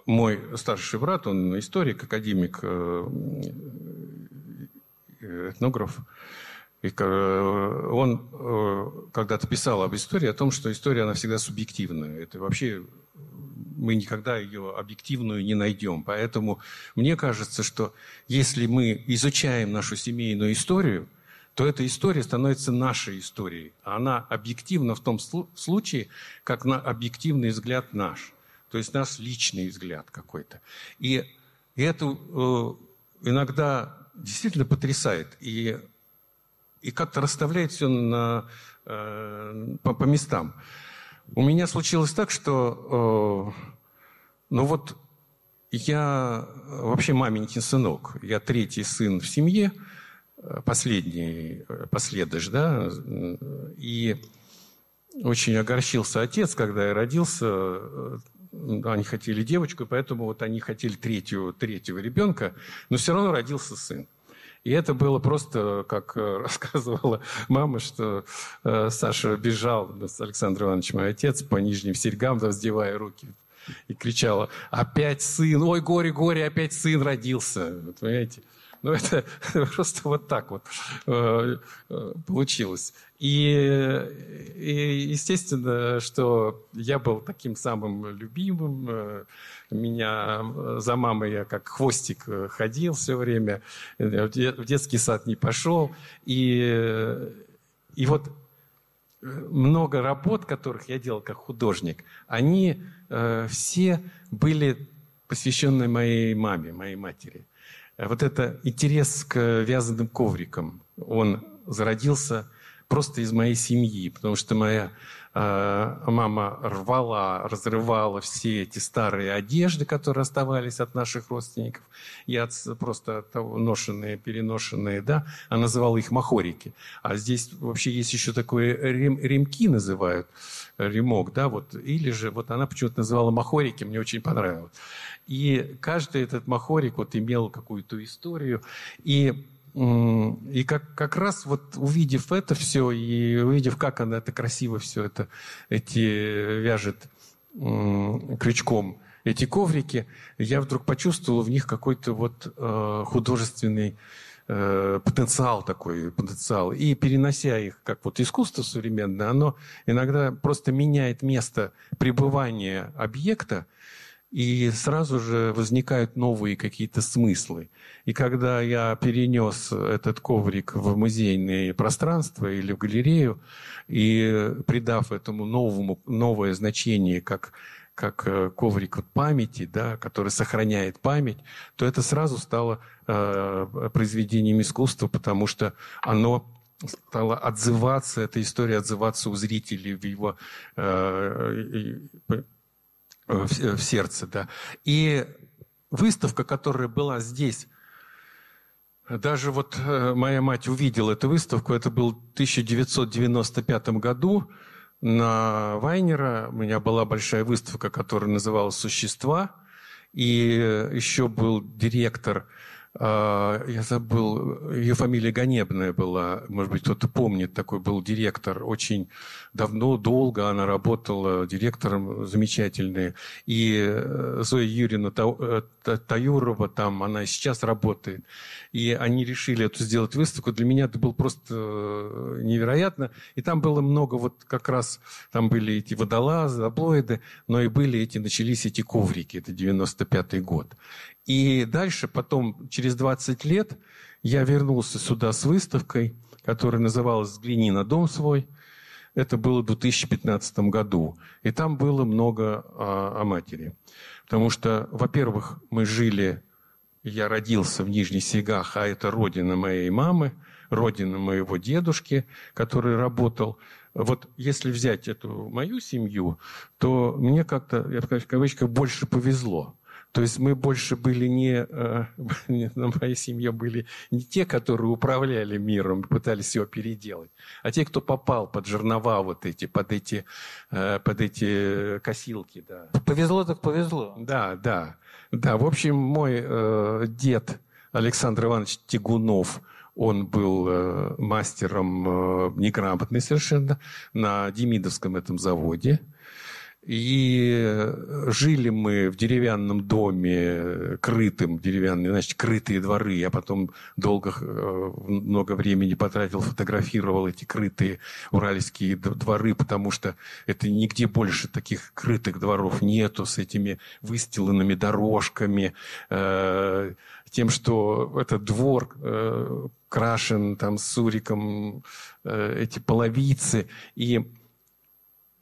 мой старший брат, он историк, академик, э, этнограф. И он э, когда-то писал об истории, о том, что история, она всегда субъективная. Это вообще мы никогда ее объективную не найдем. Поэтому мне кажется, что если мы изучаем нашу семейную историю, то эта история становится нашей историей. Она объективна в том случае, как на объективный взгляд наш. То есть наш личный взгляд какой-то. И, и это э, иногда действительно потрясает. И, и как-то расставляет все на, э, по, по местам. У меня случилось так, что э, ну вот я вообще маменькин сынок. Я третий сын в семье, э, последний э, последыш, да, и очень огорчился отец, когда я родился, э, они хотели девочку, поэтому вот они хотели третью, третьего ребенка, но все равно родился сын. И это было просто, как э, рассказывала мама, что э, Саша бежал, Александр Иванович, мой отец, по нижним серьгам, воздевая руки и кричала, опять сын, ой, горе, горе, опять сын родился. Вот, понимаете? Ну, это просто вот так вот э, э, получилось. И, и естественно, что я был таким самым любимым. Э, меня за мамой я как хвостик ходил все время. В детский сад не пошел. И, и вот много работ, которых я делал как художник, они э, все были посвящены моей маме, моей матери. Э, вот это интерес к вязаным коврикам, он зародился просто из моей семьи, потому что моя мама рвала, разрывала все эти старые одежды, которые оставались от наших родственников, и от, просто от того, ношенные, переношенные, да, она называла их махорики. А здесь вообще есть еще такое рем, ремки называют, ремок, да, вот, или же вот она почему-то называла махорики, мне очень понравилось. И каждый этот махорик вот имел какую-то историю. И, и как, как раз вот увидев это все, и увидев, как она это красиво все это эти вяжет крючком, эти коврики, я вдруг почувствовал в них какой-то вот э, художественный э, потенциал такой, потенциал. И перенося их, как вот искусство современное, оно иногда просто меняет место пребывания объекта, и сразу же возникают новые какие-то смыслы. И когда я перенес этот коврик в музейное пространство или в галерею, и придав этому новому, новое значение, как как э, коврик памяти, да, который сохраняет память, то это сразу стало э, произведением искусства, потому что оно стало отзываться, эта история отзываться у зрителей в его Э, в, в сердце, да. И выставка, которая была здесь, даже вот э, моя мать увидела эту выставку, это был в 1995 году на Вайнера. У меня была большая выставка, которая называлась «Существа». И еще был директор я забыл, ее фамилия Ганебная была, может быть, кто-то помнит, такой был директор, очень давно, долго она работала директором, замечательная. И э, Зоя Юрьевна э, Таюрова там, она сейчас работает. И они решили эту сделать выставку. Для меня это было просто э, невероятно. И там было много вот как раз, там были эти водолазы, аблоиды, но и были эти, начались эти коврики, это 95-й год. И дальше, потом, через 20 лет, я вернулся сюда с выставкой, которая называлась «Взгляни на дом свой». Это было в 2015 году. И там было много о, о матери. Потому что, во-первых, мы жили, я родился в Нижних Сегах, а это родина моей мамы, родина моего дедушки, который работал. Вот если взять эту мою семью, то мне как-то, я в кавычках, больше повезло. То есть мы больше были не, э, на моей семье были не те, которые управляли миром, пытались его переделать, а те, кто попал под жернова вот эти, под эти, э, под эти косилки. Да. Повезло так повезло. Да, да. Да, в общем, мой э, дед Александр Иванович Тягунов, он был э, мастером э, неграмотный совершенно на Демидовском этом заводе. И жили мы в деревянном доме, крытым деревянным, значит, крытые дворы. Я потом долго, э, много времени потратил, фотографировал эти крытые уральские дворы, потому что это нигде больше таких крытых дворов нету с этими выстиланными дорожками, э, тем, что этот двор э, крашен там суриком, эти половицы. И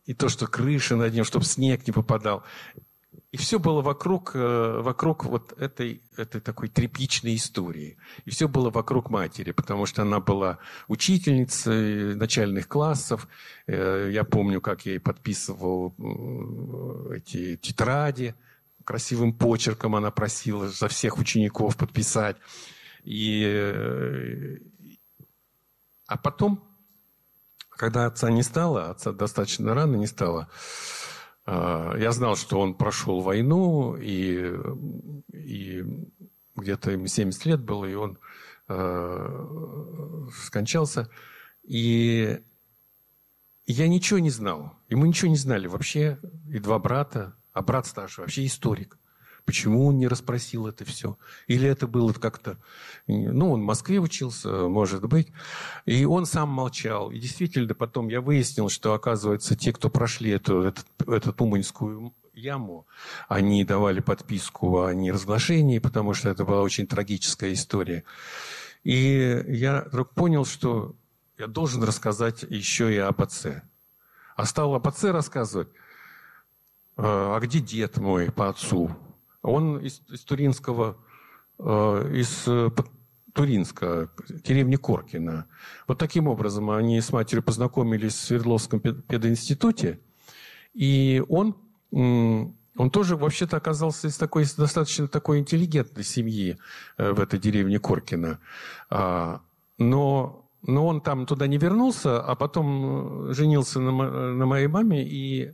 и то, что крыша над ним, чтобы снег не попадал. И все было вокруг, э, вокруг вот этой, этой такой тряпичной истории. И все было вокруг матери, потому что она была учительницей начальных классов. Э, я помню, как я ей подписывал эти тетради. Красивым почерком она просила за всех учеников подписать. И, э, а потом когда отца не стало, отца достаточно рано не стало, а, я знал, что он прошел войну, и, и где-то ему 70 лет было, и он э, скончался. И я ничего не знал. И мы ничего не знали вообще. И два брата, А брат старший вообще историк. Почему он не расспросил это все? Или это было как-то... Ну, он в Москве учился, может быть. И он сам молчал. И действительно, потом я выяснил, что, оказывается, те, кто прошли эту, этот, эту Уманскую яму, они давали подписку о неразглашении, потому что это была очень трагическая история. И я вдруг понял, что я должен рассказать еще и об отце. А стал об отце рассказывать. А, а где дед мой по отцу? Он из, из Туринского, э, из э, Туринска, деревни Коркина. Вот таким образом они с матерью познакомились в Свердловском пединституте. И он, он тоже вообще-то оказался из такой достаточно такой интеллигентной семьи э, в этой деревне Коркина. А, но, но он там туда не вернулся, а потом женился на, на моей маме и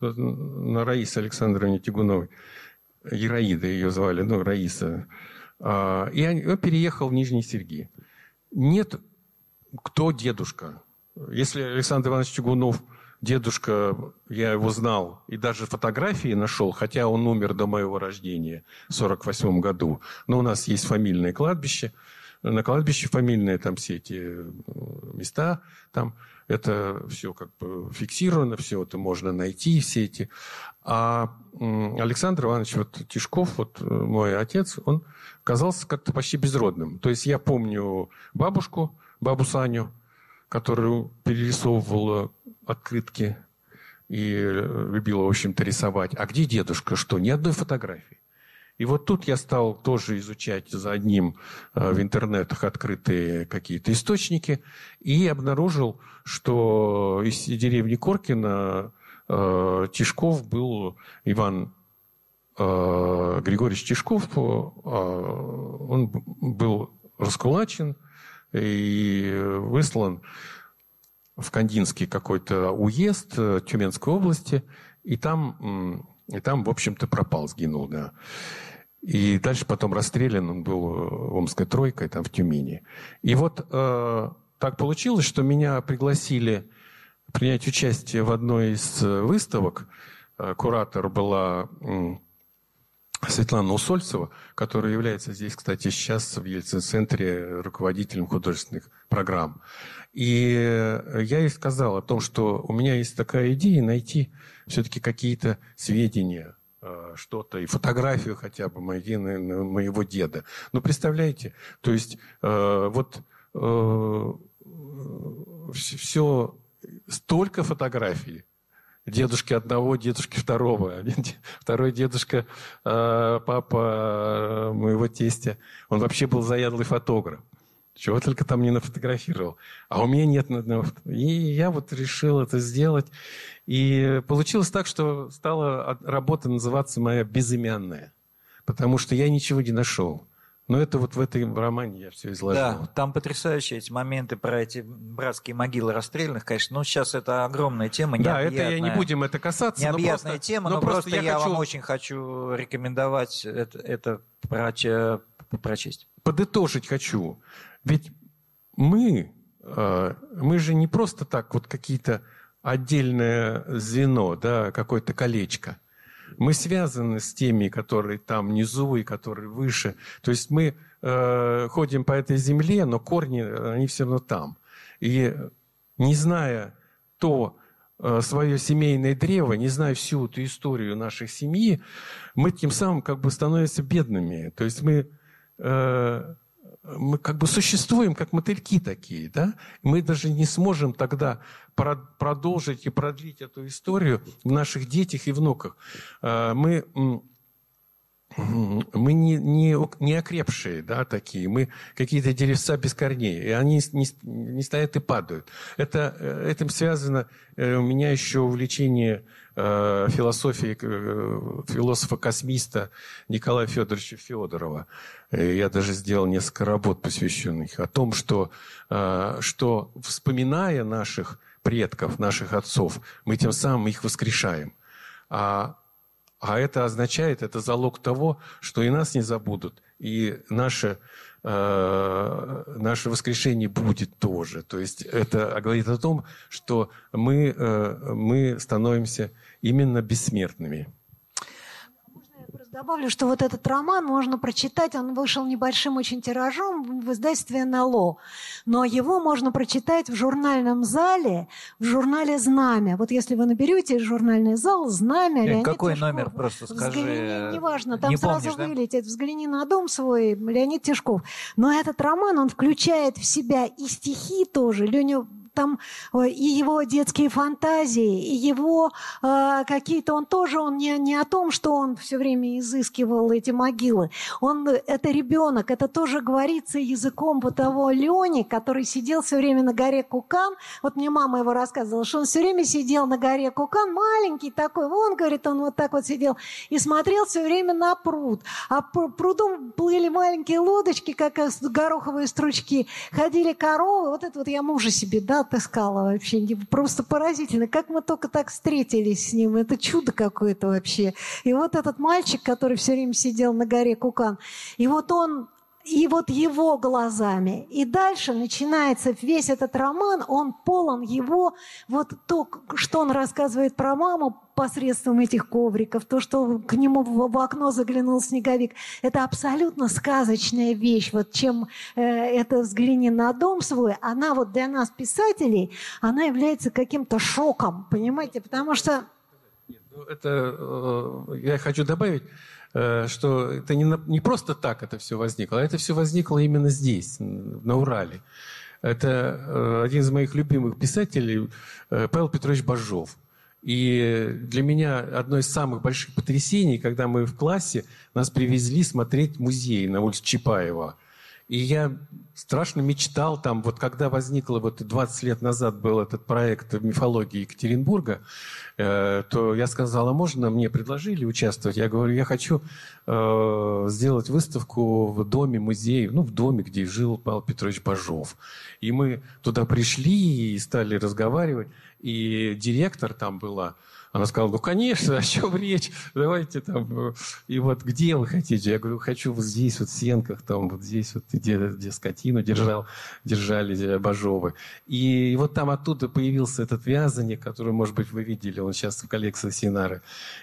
на Раисе Александровне Тягуновой. Ираида ее звали, ну, Раиса. А, и он переехал в Нижний Сергий. Нет, кто дедушка? Если Александр Иванович Чугунов, дедушка, я его знал, и даже фотографии нашел, хотя он умер до моего рождения в 48 году. Но у нас есть фамильное кладбище. На кладбище фамильные там все эти э, места, там это все как бы фиксировано, все это можно найти, все эти. А Александр Иванович вот, Тишков, вот э, мой отец, он казался как-то почти безродным. То есть я помню бабушку, бабу Саню, которую перерисовывала открытки и э, любила, в общем-то, рисовать. А где дедушка? Что? Ни одной фотографии. И вот тут я стал тоже изучать за одним э, в интернетах открытые какие-то источники и обнаружил, что из деревни Коркина э, Тишков был Иван э, Григорьевич Тишков, он был раскулачен и выслан в Кандинский какой-то уезд Тюменской области, и там и там, в общем-то, пропал, сгинул, да. И дальше потом расстрелян он был э, Омской тройкой, там в Тюмени. И вот э, так получилось, что меня пригласили принять участие в одной из э, выставок. Э, куратор была Светлана Усольцева, которая является здесь, кстати, сейчас в Ельцин-центре руководителем художественных программ. И я ей сказал о том, что у меня есть такая идея найти все-таки какие-то сведения, э, что-то, и фотографию хотя бы моего, моего деда. Ну, представляете, то есть э, вот э, все, столько фотографий, дедушки одного, дедушки второго. Второй дедушка, папа моего тестя, он вообще был заядлый фотограф. Чего только там не нафотографировал. А у меня нет ни одного. И я вот решил это сделать. И получилось так, что стала работа называться моя безымянная. Потому что я ничего не нашел. Но это вот в этой романе я все изложил. Да, там потрясающие эти моменты про эти братские могилы расстрелянных, конечно. Ну, сейчас это огромная тема. Да, это я не будем это касаться. Необъятная но просто, тема, но, но просто, просто я, я хочу... вам очень хочу рекомендовать это, это прочесть. Подытожить хочу. Ведь мы, э, мы же не просто так вот какие-то отдельное звено, да, какое-то колечко. Мы связаны с теми, которые там внизу и которые выше. То есть мы э, ходим по этой земле, но корни, они все равно там. И не зная то э, свое семейное древо, не зная всю эту историю нашей семьи, мы тем самым как бы становимся бедными. То есть мы э, мы как бы существуем как мотыльки такие, да? Мы даже не сможем тогда продолжить и продлить эту историю в наших детях и внуках. А, мы, мы не, не, не окрепшие, да, такие. Мы какие-то деревца без корней, и они не, не стоят и падают. Это, э, этим связано э, у меня еще увлечение э, философии философа-космиста Николая Федоровича Федорова. Э, я даже сделал несколько работ, посвященных о том, что, э, что вспоминая наших предков, наших отцов, мы тем самым их воскрешаем. А, а это означает, это залог того, что и нас не забудут, и наше, э, наше воскрешение будет тоже. То есть это говорит о том, что мы, э, мы становимся именно бессмертными. Добавлю, что вот этот роман можно прочитать, он вышел небольшим очень тиражом в издательстве НЛО, но его можно прочитать в журнальном зале, в журнале «Знамя». Вот если вы наберете журнальный зал «Знамя», Нет, Леонид Какой Тишков, номер, просто скажи. Взгляни, неважно, там Не сразу помнишь, да? вылетит. Взгляни на дом свой, Леонид Тишков. Но этот роман, он включает в себя и стихи тоже. Леня там э, и его детские фантазии, и его э, какие-то, он тоже, он не, не о том, что он все время изыскивал эти могилы. Он, это ребенок, это тоже говорится языком вот того Лени, который сидел все время на горе Кукан. Вот мне мама его рассказывала, что он все время сидел на горе Кукан, маленький такой, он, говорит, он вот так вот сидел и смотрел все время на пруд. А прудом плыли маленькие лодочки, как гороховые стручки, ходили коровы, вот это вот я мужа себе, да, отыскала вообще. Просто поразительно. Как мы только так встретились с ним. Это чудо какое-то вообще. И вот этот мальчик, который все время сидел на горе Кукан, и вот он и вот его глазами. И дальше начинается весь этот роман, он полон его, вот то, что он рассказывает про маму посредством этих ковриков, то, что к нему в, окно заглянул снеговик, это абсолютно сказочная вещь. Вот чем э, это «Взгляни на дом свой», она вот для нас, писателей, она является каким-то шоком, понимаете? Потому что... Ну, это э, я хочу добавить, что это не, не просто так это все возникло, а это все возникло именно здесь, на Урале. Это э, один из моих любимых писателей э, Павел Петрович Бажов. И для меня одно из самых больших потрясений, когда мы в классе нас привезли смотреть музей на улице Чапаева. И я страшно мечтал там, вот когда возникло, вот 20 лет назад был этот проект мифологии Екатеринбурга, э, то я сказал, а можно мне предложили участвовать? Я говорю, я хочу э, сделать выставку в доме музее, ну, в доме, где жил Павел Петрович Бажов. И мы туда пришли и стали разговаривать, и директор там была, она сказала, ну, конечно, о чем речь? Давайте там... э, И вот где вы хотите? Я говорю, хочу вот здесь, вот в Сенках, там вот здесь вот, где, где скотину держал, держали э, Бажовы. И вот там оттуда появился этот вязаник, который, может быть, вы видели, он сейчас в коллекции Синары.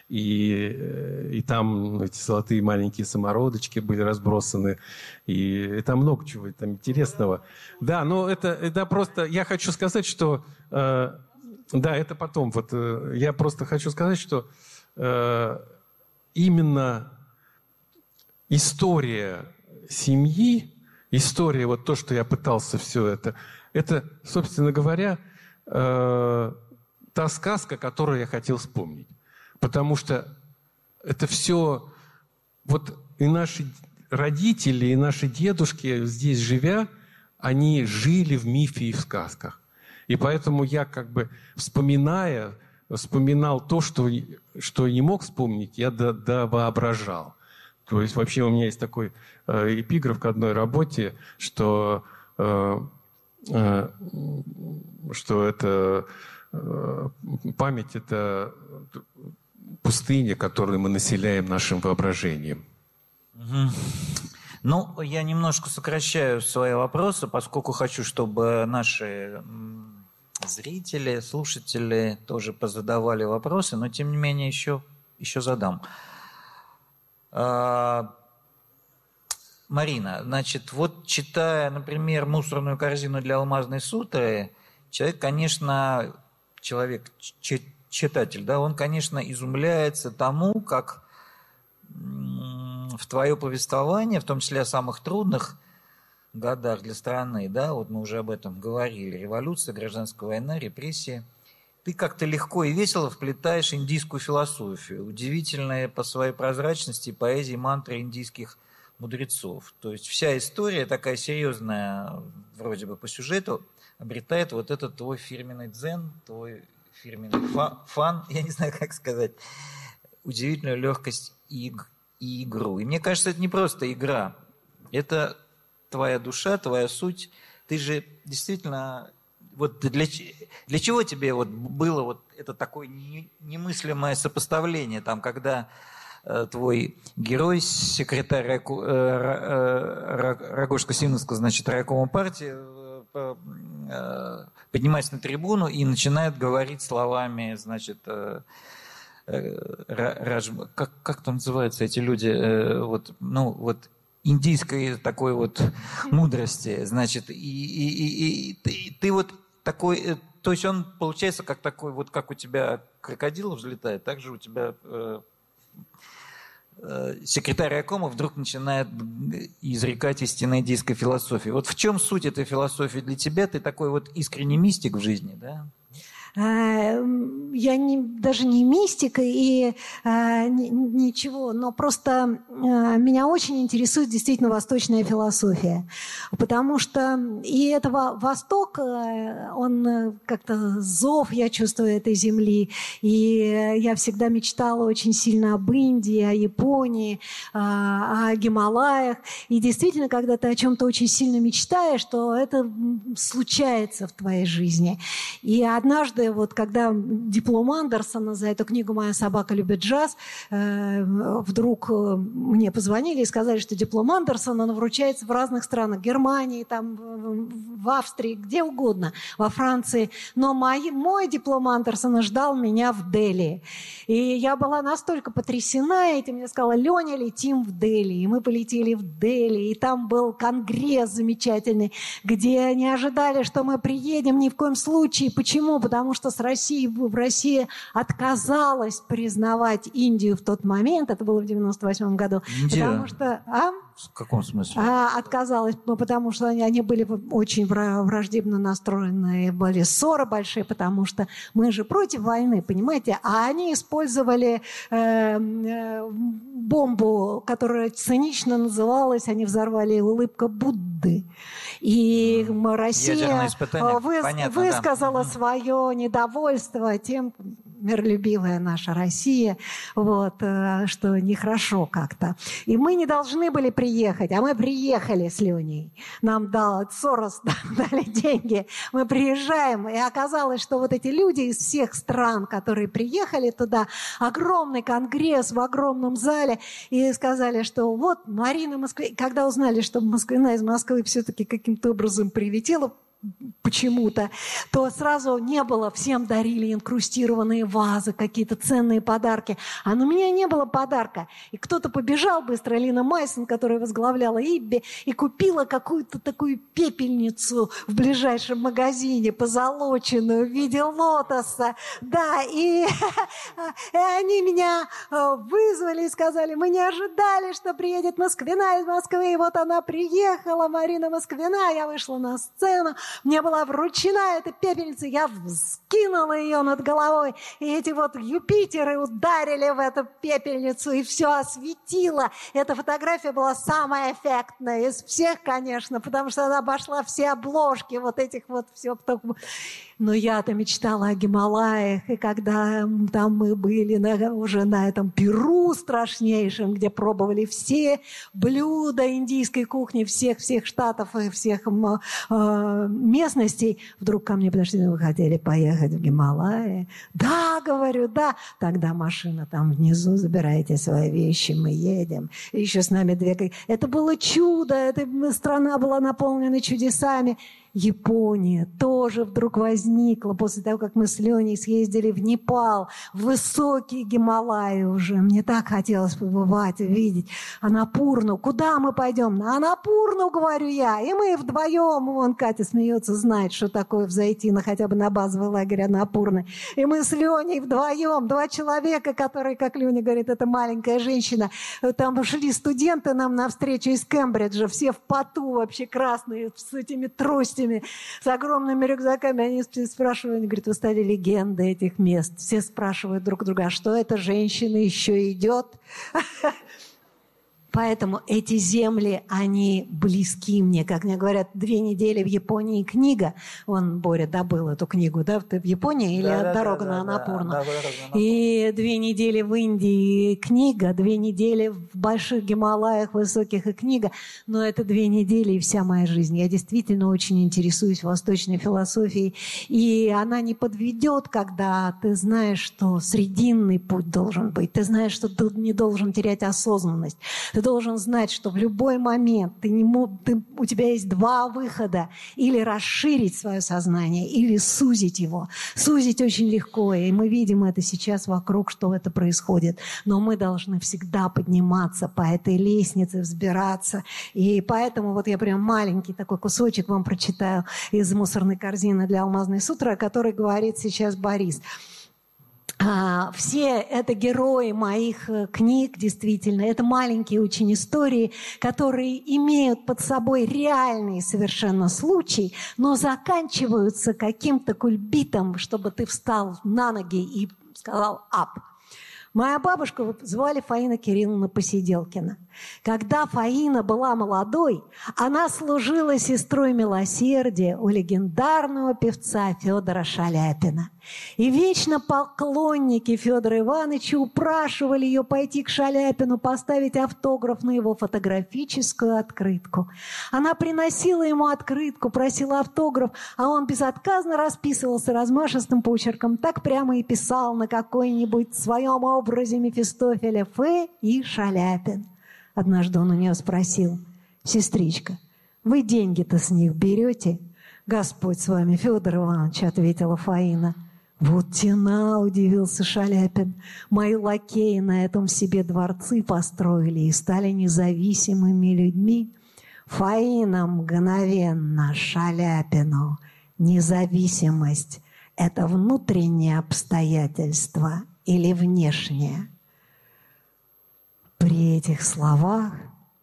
И, э, и там эти золотые маленькие самородочки были разбросаны. И, и там много чего там интересного. Да, но это, это просто... Я хочу сказать, что... э, да, это потом. Вот э, я просто хочу сказать, что э, именно история семьи, история, вот то, что я пытался все это, это, собственно говоря, э, та сказка, которую я хотел вспомнить. Потому что это все, вот и наши родители, и наши дедушки здесь живя, они жили в мифе и в сказках. И поэтому я как бы, вспоминая, вспоминал то, что, что не мог вспомнить, я до, до воображал. То есть вообще у меня есть такой э, эпиграф к одной работе, что, э, э, что это память – это пустыня, которую мы населяем нашим воображением. Ну, я немножко сокращаю свои вопросы, поскольку хочу, чтобы наши зрители, слушатели тоже позадавали вопросы, но тем не менее еще, еще задам. А, Марина, значит, вот читая, например, мусорную корзину для алмазной сутры, человек, конечно, человек, читатель, да, он, конечно, изумляется тому, как в твое повествование, в том числе о самых трудных годах для страны, да, вот мы уже об этом говорили, революция, гражданская война, репрессии, ты как-то легко и весело вплетаешь индийскую философию, удивительная по своей прозрачности поэзии мантры индийских мудрецов. То есть вся история такая серьезная, вроде бы по сюжету, обретает вот этот твой фирменный дзен, твой фирменный фа- фан, я не знаю, как сказать, удивительную легкость и, и игру. И мне кажется, это не просто игра, это твоя душа, твоя суть. Ты же действительно вот для, для чего тебе вот было вот это такое не- немыслимое сопоставление, там, когда э, твой герой, секретарь Райко, э, э, Ра- Рогожко-Симновского, значит, райкома партии, по- поднимается на трибуну и начинает говорить словами, значит, как, как там называются эти люди, вот, ну, вот индийской такой вот мудрости, значит, и, и, и, и ты, ты вот такой, то есть он получается как такой, вот как у тебя крокодил взлетает, так же у тебя э, э, секретарь Акома вдруг начинает изрекать истинной индийской философии. Вот в чем суть этой философии для тебя? Ты такой вот искренний мистик в жизни, да? Э, я не, даже не мистика и э, ничего, но просто э, меня очень интересует действительно восточная философия, потому что и этого Восток, он как-то зов, я чувствую, этой земли, и я всегда мечтала очень сильно об Индии, о Японии, о Гималаях, и действительно, когда ты о чем-то очень сильно мечтаешь, то это случается в твоей жизни. И однажды однажды, вот когда диплом Андерсона за эту книгу «Моя собака любит джаз», э, вдруг э, мне позвонили и сказали, что диплом Андерсона он вручается в разных странах. Германии, там, в Австрии, где угодно, во Франции. Но мой, мой диплом Андерсона ждал меня в Дели. И я была настолько потрясена этим. Я сказала, Леня, летим в Дели. И мы полетели в Дели. И там был конгресс замечательный, где не ожидали, что мы приедем ни в коем случае. Почему? Потому потому что с Россией, в России отказалась признавать Индию в тот момент, это было в 98 году. Индия? Потому что... А? В каком смысле? А, отказалась, ну, потому что они, они были очень враждебно настроены, были ссоры большие, потому что мы же против войны, понимаете? А они использовали э, э, бомбу, которая цинично называлась, они взорвали «Улыбка Будды». И Россия вы, Понятно, высказала да. свое недовольство тем, миролюбивая наша Россия, вот, э, что нехорошо как-то. И мы не должны были приехать, а мы приехали с Леней. Нам дал Сорос дали деньги. Мы приезжаем, и оказалось, что вот эти люди из всех стран, которые приехали туда, огромный конгресс в огромном зале, и сказали, что вот Марина Москва, когда узнали, что Москвина из Москвы все-таки каким-то образом прилетела, почему-то, то сразу не было, всем дарили инкрустированные вазы, какие-то ценные подарки. А на меня не было подарка. И кто-то побежал быстро, Алина Майсон, которая возглавляла Ибби, и купила какую-то такую пепельницу в ближайшем магазине, позолоченную, в виде лотоса. Да, и, и они меня э, вызвали и сказали, мы не ожидали, что приедет Москвина из Москвы. И вот она приехала, Марина Москвина, я вышла на сцену, мне была вручена эта пепельница, я вскинула ее над головой, и эти вот Юпитеры ударили в эту пепельницу, и все осветило. Эта фотография была самая эффектная из всех, конечно, потому что она обошла все обложки вот этих вот все, но я-то мечтала о Гималаях, и когда там мы были на, уже на этом Перу страшнейшем, где пробовали все блюда индийской кухни всех-всех штатов и всех э, местностей, вдруг ко мне подошли, вы хотели поехать в Гималаи? Да, говорю, да. Тогда машина там внизу, забирайте свои вещи, мы едем. И еще с нами две... Это было чудо, эта страна была наполнена чудесами. Япония тоже вдруг возникла после того, как мы с Леней съездили в Непал, в высокие Гималаи уже. Мне так хотелось побывать, увидеть Анапурну. Куда мы пойдем? На Анапурну, говорю я. И мы вдвоем, вон Катя смеется, знает, что такое взойти на хотя бы на базовый лагерь Анапурны. И мы с Леней вдвоем, два человека, которые, как Леня говорит, это маленькая женщина. Там шли студенты нам навстречу из Кембриджа, все в поту вообще красные, с этими тростями этими, с огромными рюкзаками. Они спрашивают, они говорят, вы стали легендой этих мест. Все спрашивают друг друга, а что эта женщина еще идет? Поэтому эти земли, они близки мне. Как мне говорят, две недели в Японии книга. Он, Боря, добыл эту книгу, да? Ты в Японии или да, «Дорога да, на Анапурну»? Да, да, и две недели в Индии книга, две недели в больших Гималаях высоких и книга. Но это две недели и вся моя жизнь. Я действительно очень интересуюсь восточной философией. И она не подведет, когда ты знаешь, что срединный путь должен быть. Ты знаешь, что ты не должен терять осознанность. Ты Ты должен знать, что в любой момент ты не мог, ты, у тебя есть два выхода. Или расширить свое сознание, или сузить его. Сузить очень легко, и мы видим это сейчас вокруг, что это происходит. Но мы должны всегда подниматься по этой лестнице, взбираться. И поэтому вот я прям маленький такой кусочек вам прочитаю из мусорной корзины для алмазной сутры, о которой говорит сейчас Борис. А, все это герои моих э, книг, действительно. Это маленькие очень истории, которые имеют под собой реальный совершенно случай, но заканчиваются каким-то кульбитом, чтобы ты встал на ноги и сказал «ап». Моя бабушка звали Фаина Кирилловна Посиделкина. Когда Фаина была молодой, она служила сестрой милосердия у легендарного певца Федора Шаляпина. И вечно поклонники Федора Ивановича упрашивали ее пойти к Шаляпину, поставить автограф на его фотографическую открытку. Она приносила ему открытку, просила автограф, а он безотказно расписывался размашистым почерком, так прямо и писал на какой-нибудь своем образе Мефистофеля Ф. и Шаляпин. Однажды он у нее спросил, «Сестричка, вы деньги-то с них берете?» «Господь с вами, Федор Иванович», — ответила Фаина. «Вот тена!» — удивился Шаляпин. «Мои лакеи на этом себе дворцы построили и стали независимыми людьми». Фаина мгновенно Шаляпину. Независимость – это внутреннее обстоятельство или внешнее? При этих словах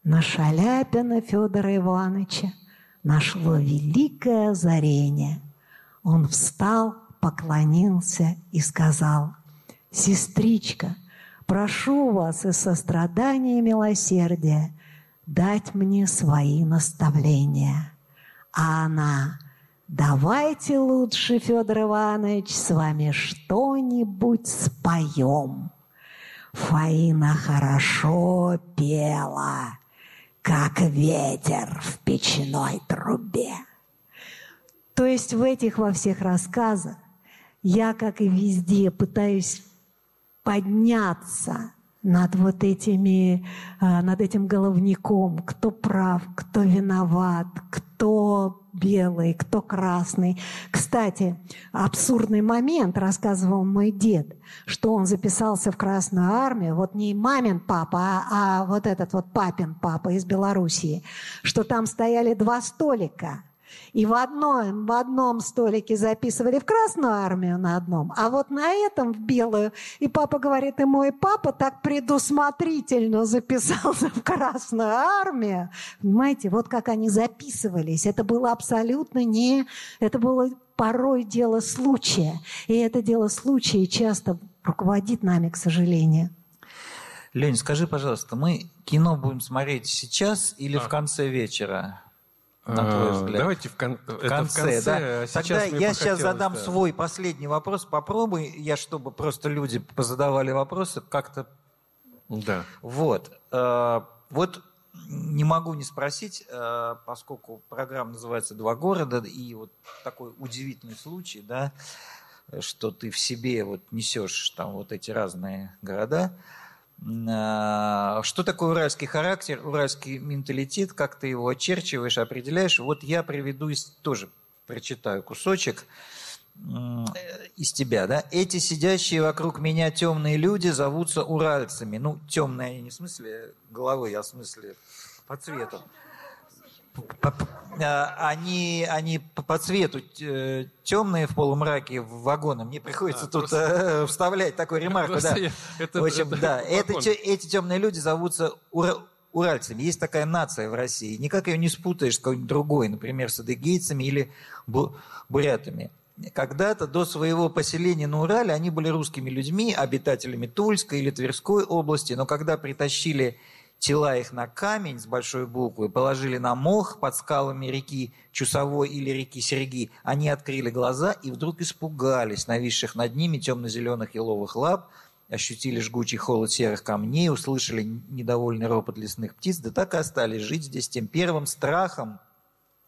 на Шаляпина Федора Ивановича нашло великое озарение. Он встал, поклонился и сказал, «Сестричка, прошу вас из сострадания и милосердия дать мне свои наставления». А она, «Давайте лучше, Федор Иванович, с вами что-нибудь споем». Фаина хорошо пела, как ветер в печной трубе. То есть в этих во всех рассказах я, как и везде, пытаюсь подняться над вот этими, а, над этим головником, кто прав, кто виноват, кто белый, кто красный. Кстати, абсурдный момент, рассказывал мой дед, что он записался в Красную Армию, вот не мамин папа, а, а вот этот вот папин папа из Белоруссии, что там стояли два столика – и в одном, в одном столике записывали в Красную армию на одном, а вот на этом в белую. И папа говорит, и мой папа так предусмотрительно записался в Красную армию. Понимаете, вот как они записывались. Это было абсолютно не... Это было порой дело случая. И это дело случая часто руководит нами, к сожалению. Лень, скажи, пожалуйста, мы кино будем смотреть сейчас или а. в конце вечера? На твой а, взгляд? Давайте в, кон... в конце, в конце да. А Тогда я сейчас задам да. свой последний вопрос. Попробуй, я чтобы просто люди позадавали вопросы, как-то... Да. Вот. Э, вот не могу не спросить, э, поскольку программа называется «Два города», и вот такой удивительный случай, да, что ты в себе вот несешь там вот эти разные города – что такое уральский характер, уральский менталитет, как ты его очерчиваешь, определяешь? Вот я приведу тоже прочитаю кусочек из тебя, да? Эти сидящие вокруг меня темные люди зовутся уральцами. Ну, темные не в смысле головы, а в смысле по цвету. А, они, они по цвету э, темные в полумраке вагоны. Мне приходится а, тут просто... Э, вставлять такую ремарку. Да. Это, в общем, это, да, это, эти темные люди зовутся ура, уральцами. Есть такая нация в России. Никак ее не спутаешь с какой-нибудь другой, например, с адыгейцами или бурятами. Когда-то до своего поселения на Урале они были русскими людьми, обитателями Тульской или Тверской области, но когда притащили тела их на камень с большой буквы, положили на мох под скалами реки Чусовой или реки Серги, они открыли глаза и вдруг испугались нависших над ними темно-зеленых еловых лап, ощутили жгучий холод серых камней, услышали недовольный ропот лесных птиц, да так и остались жить здесь тем первым страхом,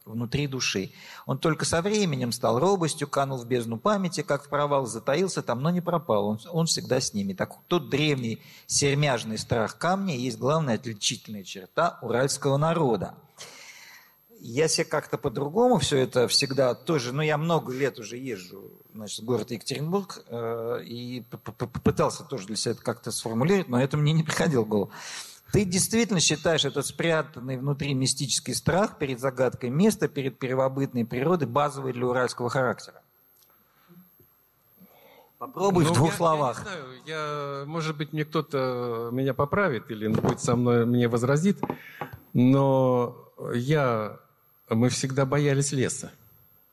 внутри души. Он только со временем стал робостью, канул в бездну памяти, как в провал, затаился там, но не пропал. Он, он всегда с ними. Так тот древний сермяжный страх камня есть главная отличительная черта уральского народа. Я себе как-то по-другому все это всегда тоже, ну я много лет уже езжу значит, в город Екатеринбург э, и попытался тоже для себя это как-то сформулировать, но это мне не приходило в голову. Ты действительно считаешь этот спрятанный внутри мистический страх перед загадкой места, перед первобытной природой базовый для уральского характера? Попробуй ну, в двух я, словах. Я не знаю, я, может быть, мне кто-то меня поправит или будет со мной мне возразит, но я, мы всегда боялись леса.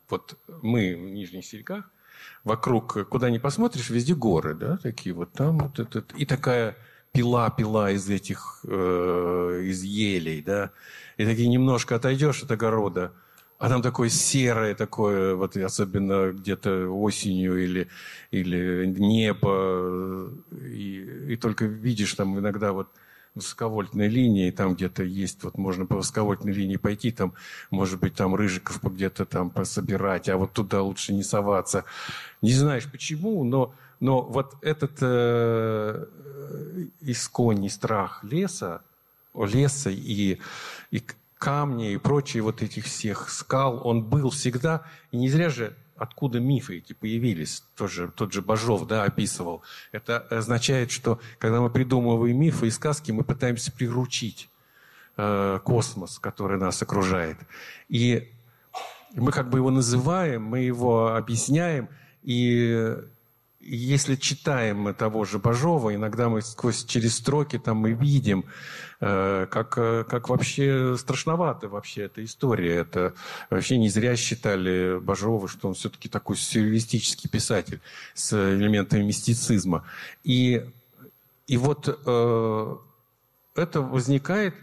Вот мы в Нижних Сельках, вокруг, куда ни посмотришь, везде горы, да, такие вот там вот этот, и такая пила, пила из этих, э, из елей, да, и такие немножко отойдешь от огорода, а там такое серое, такое, вот особенно где-то осенью или, или небо, и, и только видишь там иногда вот высоковольтной линии, там где-то есть, вот можно по высоковольтной линии пойти, там, может быть, там рыжиков где-то там пособирать, а вот туда лучше не соваться. Не знаешь почему, но, но вот этот э, исконний страх леса, леса и, и камней и прочие вот этих всех скал, он был всегда, и не зря же откуда мифы эти появились, тоже, тот же Бажов да, описывал. Это означает, что когда мы придумываем мифы и сказки, мы пытаемся приручить э, космос, который нас окружает. И мы как бы его называем, мы его объясняем, и если читаем мы того же Бажова, иногда мы сквозь через строки там мы видим, э, как, э, как вообще страшновато вообще эта история. Это вообще не зря считали Бажова, что он все-таки такой сюрреалистический писатель с элементами мистицизма. И, и вот э, это возникает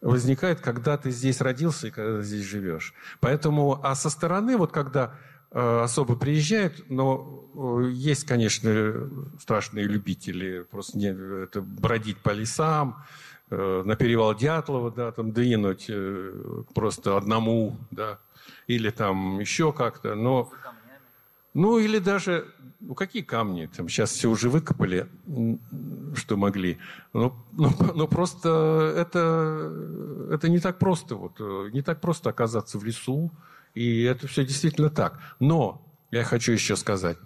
возникает, когда ты здесь родился и когда здесь живешь. Поэтому, а со стороны, вот когда особо приезжают, но э, есть, конечно, страшные любители просто не, это бродить по лесам, э, на перевал Дятлова, да, там двинуть просто одному, да, или там еще как-то, но... Ну, или даже, ну, какие камни? Там сейчас все уже выкопали, что могли. Но, но, но просто это, это не так просто. Вот, не так просто оказаться в лесу, и это все действительно так. Но, я хочу еще сказать,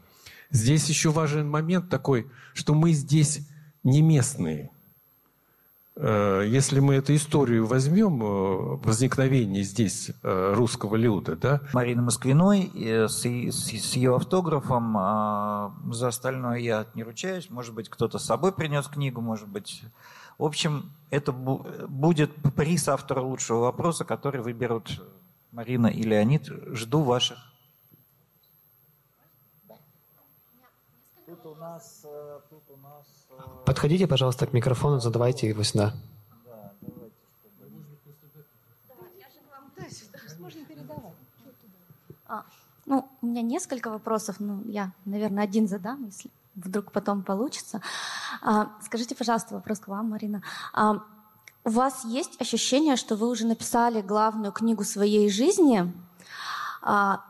здесь еще важен момент такой, что мы здесь не местные. Э, если мы эту историю возьмем, э, возникновение здесь э, русского люда, да? Марина Москвиной с, ее автографом, за остальное я не ручаюсь. Может быть, кто-то с собой принес книгу, может быть... В общем, это будет приз автора лучшего вопроса, который выберут Марина и Леонид, жду ваших. Тут у нас, э, тут у нас... Э, Подходите, пожалуйста, к микрофону, задавайте его сюда. Да, давайте, А, ну, у меня несколько вопросов, но я, наверное, один задам, если вдруг потом получится. А, скажите, пожалуйста, вопрос к вам, Марина. А, у вас есть ощущение, что вы уже написали главную книгу своей жизни? А,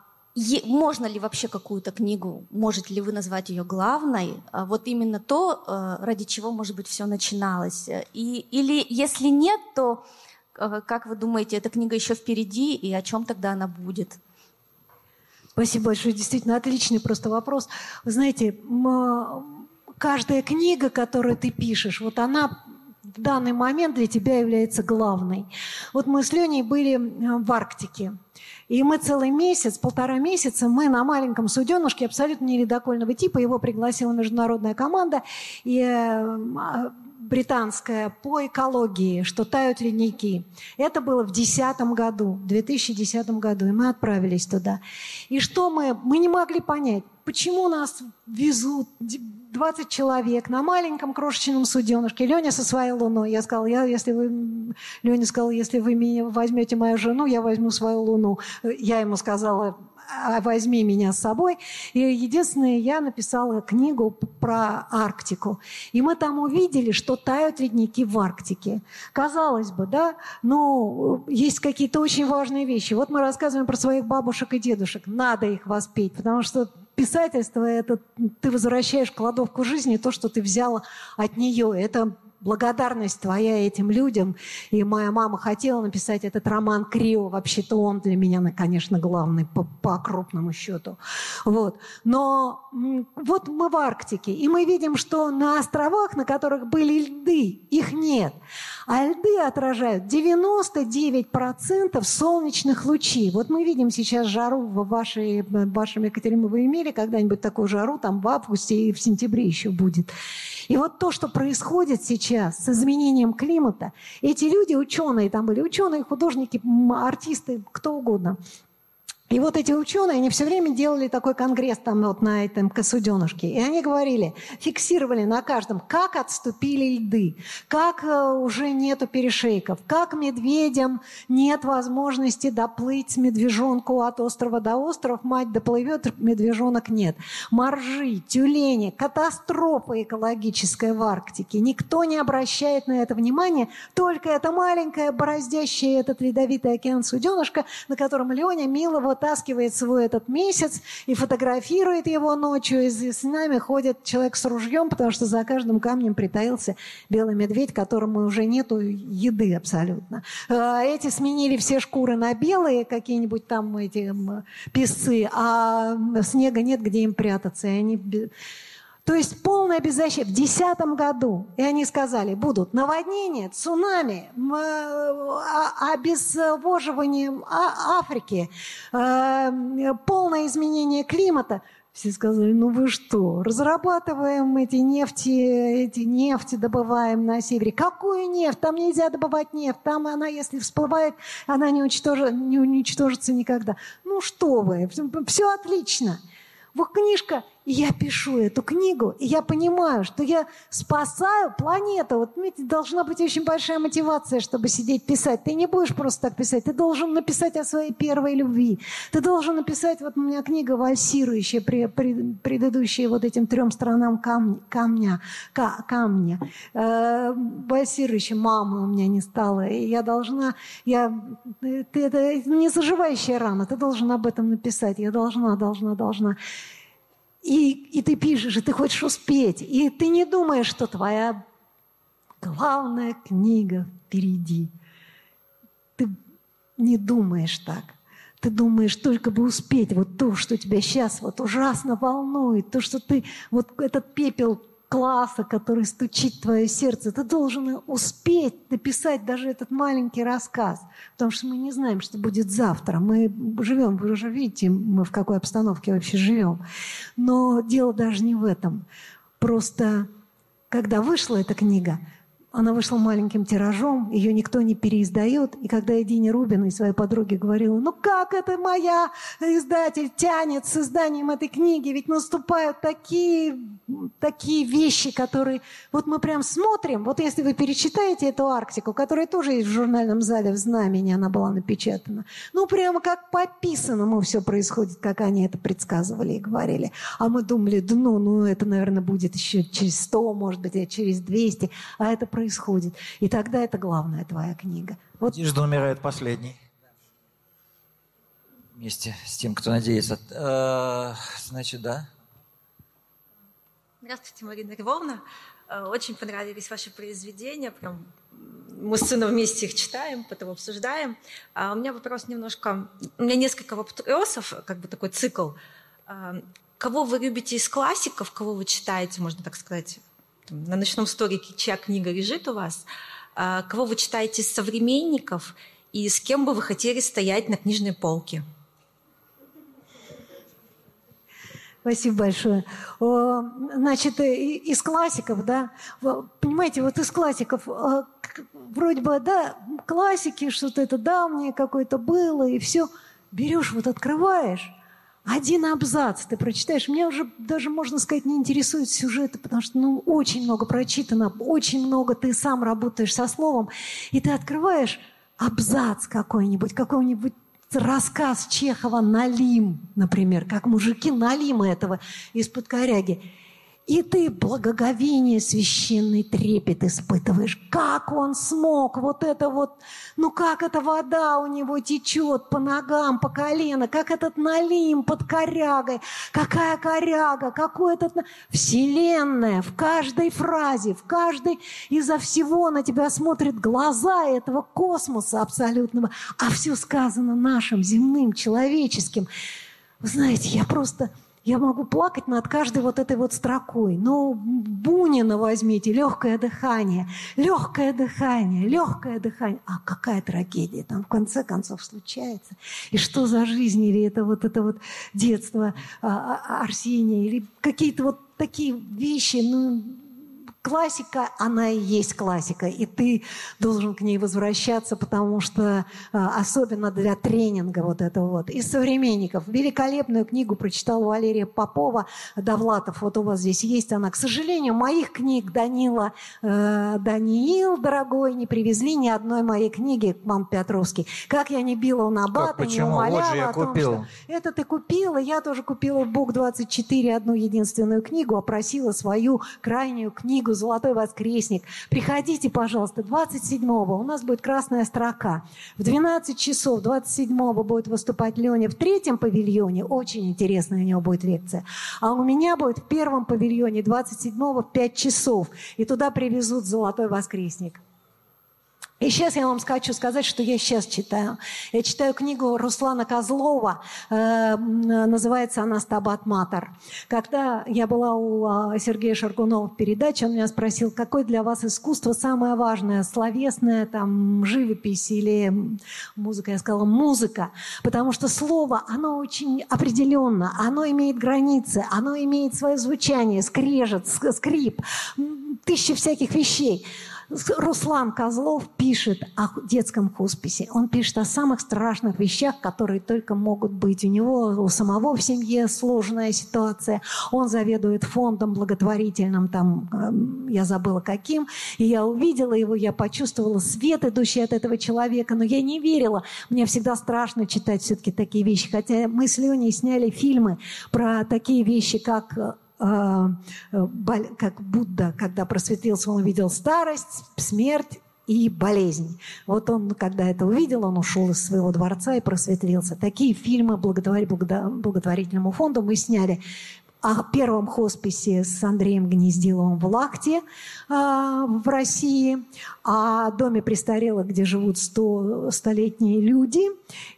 можно ли вообще какую-то книгу, можете ли вы назвать ее главной? А, вот именно то, э, ради чего, может быть, все начиналось. И, или если нет, то э, как вы думаете, эта книга еще впереди, и о чем тогда она будет? Спасибо большое. Действительно, отличный просто вопрос. Вы знаете, каждая книга, которую ты пишешь, вот она в данный момент для тебя является главной. Вот мы с Леней были э, в Арктике. И мы целый месяц, полтора месяца, мы на маленьком суденышке абсолютно неледокольного типа, его пригласила международная команда, и э, британская по экологии, что тают ледники. Это было в 2010 году, в 2010 году, и мы отправились туда. И что мы, мы не могли понять, почему нас везут 20 человек на маленьком крошечном суденышке. Леня со своей луной. Я сказала, я, если вы... Леня сказал, если вы меня возьмете мою жену, я возьму свою луну. Я ему сказала, а, возьми меня с собой. И единственное, я написала книгу про Арктику. И мы там увидели, что тают ледники в Арктике. Казалось бы, да, но есть какие-то очень важные вещи. Вот мы рассказываем про своих бабушек и дедушек. Надо их воспеть, потому что писательство – это ты возвращаешь кладовку жизни то, что ты взяла от нее. Это благодарность твоя этим людям. И моя мама хотела написать этот роман Крио. Вообще-то он для меня, конечно, главный по, по крупному счету. Вот. Но вот мы в Арктике, и мы видим, что на островах, на которых были льды, их нет. А льды отражают 99% солнечных лучей. Вот мы видим сейчас жару в вашей, в вашем Екатерине. Вы имели когда-нибудь такую жару там в августе и в сентябре еще будет? И вот то, что происходит сейчас с изменением климата, эти люди, ученые, там были ученые, художники, артисты, кто угодно, и вот эти ученые, они все время делали такой конгресс там вот на этом Косуденушке. И они говорили, фиксировали на каждом, как отступили льды, как э, уже нету перешейков, как медведям нет возможности доплыть медвежонку от острова до острова, мать доплывет, медвежонок нет. Моржи, тюлени, катастрофа экологическая в Арктике. Никто не обращает на это внимания, только эта маленькая бороздящая этот ледовитый океан суденышка, на котором Леня Милова вытаскивает свой этот месяц и фотографирует его ночью. И с нами ходит человек с ружьем, потому что за каждым камнем притаился белый медведь, которому уже нету еды абсолютно. А, эти сменили все шкуры на белые, какие-нибудь там эти песцы, а снега нет, где им прятаться. И они то есть полное беззащитие. В 2010 году, и они сказали, будут наводнения, цунами, а, обезвоживание а, Африки, э, полное изменение климата. Все сказали, ну вы что, разрабатываем эти нефти, эти нефти добываем на севере. Какую нефть? Там нельзя добывать нефть. Там она, если всплывает, она не, уничтожит, не уничтожится никогда. Ну что вы, все отлично. Вот книжка и я пишу эту книгу, и я понимаю, что я спасаю планету. Вот, видите, должна быть очень большая мотивация, чтобы сидеть писать. Ты не будешь просто так писать. Ты должен написать о своей первой любви. Ты должен написать, вот у меня книга вальсирующая, при, при, предыдущая вот этим трем сторонам камня, камня, ка, камня. Э, вальсирующая мама у меня не стала. И я должна, я, ты, это не заживающая рана, ты должен об этом написать. Я должна, должна, должна. И, и ты пишешь, и ты хочешь успеть. И ты не думаешь, что твоя главная книга впереди. Ты не думаешь так. Ты думаешь только бы успеть вот то, что тебя сейчас вот ужасно волнует, то, что ты вот этот пепел класса, который стучит в твое сердце. Ты должен успеть написать даже этот маленький рассказ, потому что мы не знаем, что будет завтра. Мы живем, вы уже видите, мы в какой обстановке вообще живем. Но дело даже не в этом. Просто когда вышла эта книга, она вышла маленьким тиражом, ее никто не переиздает. И когда Эдине Рубин и своей подруге говорила, ну как это моя издатель тянет с изданием этой книги, ведь наступают такие, такие вещи, которые... Вот мы прям смотрим, вот если вы перечитаете эту Арктику, которая тоже есть в журнальном зале в Знамени, она была напечатана, ну прямо как по писанному все происходит, как они это предсказывали и говорили. А мы думали, да ну, ну это, наверное, будет еще через 100, может быть, а через 200, а это происходит происходит. И тогда это главная твоя книга. Вот. Надежда умирает последний. Вместе с тем, кто надеется. Э, значит, да. Здравствуйте, Марина Львовна. Э, очень понравились ваши произведения. Прям мы с сыном вместе их читаем, потом обсуждаем. А у меня вопрос немножко... У меня несколько вопросов, как бы такой цикл. Э, кого вы любите из классиков, кого вы читаете, можно так сказать, на ночном столике, чья книга лежит у вас, а, кого вы читаете из современников и с кем бы вы хотели стоять на книжной полке? Спасибо большое. Значит, из классиков, да, понимаете, вот из классиков, а, вроде бы, да, классики, что-то это давнее какое-то было, и все. Берешь, вот открываешь, один абзац ты прочитаешь. Меня уже даже, можно сказать, не интересует сюжеты, потому что ну, очень много прочитано, очень много ты сам работаешь со словом, и ты открываешь абзац какой-нибудь, какого-нибудь рассказ Чехова «Налим», например, как мужики Налима этого из-под коряги. И ты благоговение, священный трепет испытываешь. Как он смог? Вот это вот, ну как эта вода у него течет по ногам, по колено, как этот налим под корягой, какая коряга, какой этот... Вселенная в каждой фразе, в каждой... Изо всего на тебя смотрят глаза этого космоса абсолютного, а все сказано нашим, земным, человеческим. Вы знаете, я просто я могу плакать над каждой вот этой вот строкой. Но Бунина возьмите, легкое дыхание, легкое дыхание, легкое дыхание. А какая трагедия там в конце концов случается? И что за жизнь? Или это вот это вот детство а, а, Арсения? Или какие-то вот такие вещи, ну, классика, она и есть классика, и ты должен к ней возвращаться, потому что а, особенно для тренинга вот этого вот. Из современников великолепную книгу прочитал Валерия Попова, Довлатов, вот у вас здесь есть она. К сожалению, моих книг Данила, э, Даниил, дорогой, не привезли ни одной моей книги к вам, Петровский. Как я не била на бата, не умоляла вот же я о том, купил. что это ты купила, я тоже купила в Бук-24 одну единственную книгу, опросила свою крайнюю книгу «Золотой воскресник». Приходите, пожалуйста, 27-го у нас будет красная строка. В 12 часов 27-го будет выступать Леня в третьем павильоне. Очень интересная у него будет лекция. А у меня будет в первом павильоне 27-го в 5 часов. И туда привезут «Золотой воскресник». И сейчас я вам хочу сказать, что я сейчас читаю. Я читаю книгу Руслана Козлова, э, называется она «Стабат Матер». Когда я была у э, Сергея Шаргунова в передаче, он меня спросил, какое для вас искусство самое важное, словесное, там, живопись или музыка? Я сказала, музыка, потому что слово, оно очень определенно, оно имеет границы, оно имеет свое звучание, скрежет, скрип, тысячи всяких вещей. Руслан Козлов пишет о детском хосписе. Он пишет о самых страшных вещах, которые только могут быть. У него у самого в семье сложная ситуация. Он заведует фондом благотворительным, там, эм, я забыла каким. И я увидела его, я почувствовала свет, идущий от этого человека, но я не верила. Мне всегда страшно читать все-таки такие вещи. Хотя мы с Леней сняли фильмы про такие вещи, как э, как Будда, когда просветлился, он увидел старость, смерть и болезнь. Вот он, когда это увидел, он ушел из своего дворца и просветлился. Такие фильмы благодаря благотворительному фонду мы сняли о первом хосписе с Андреем Гнездиловым в Лахте э, в России, о доме престарелых, где живут сто, столетние люди,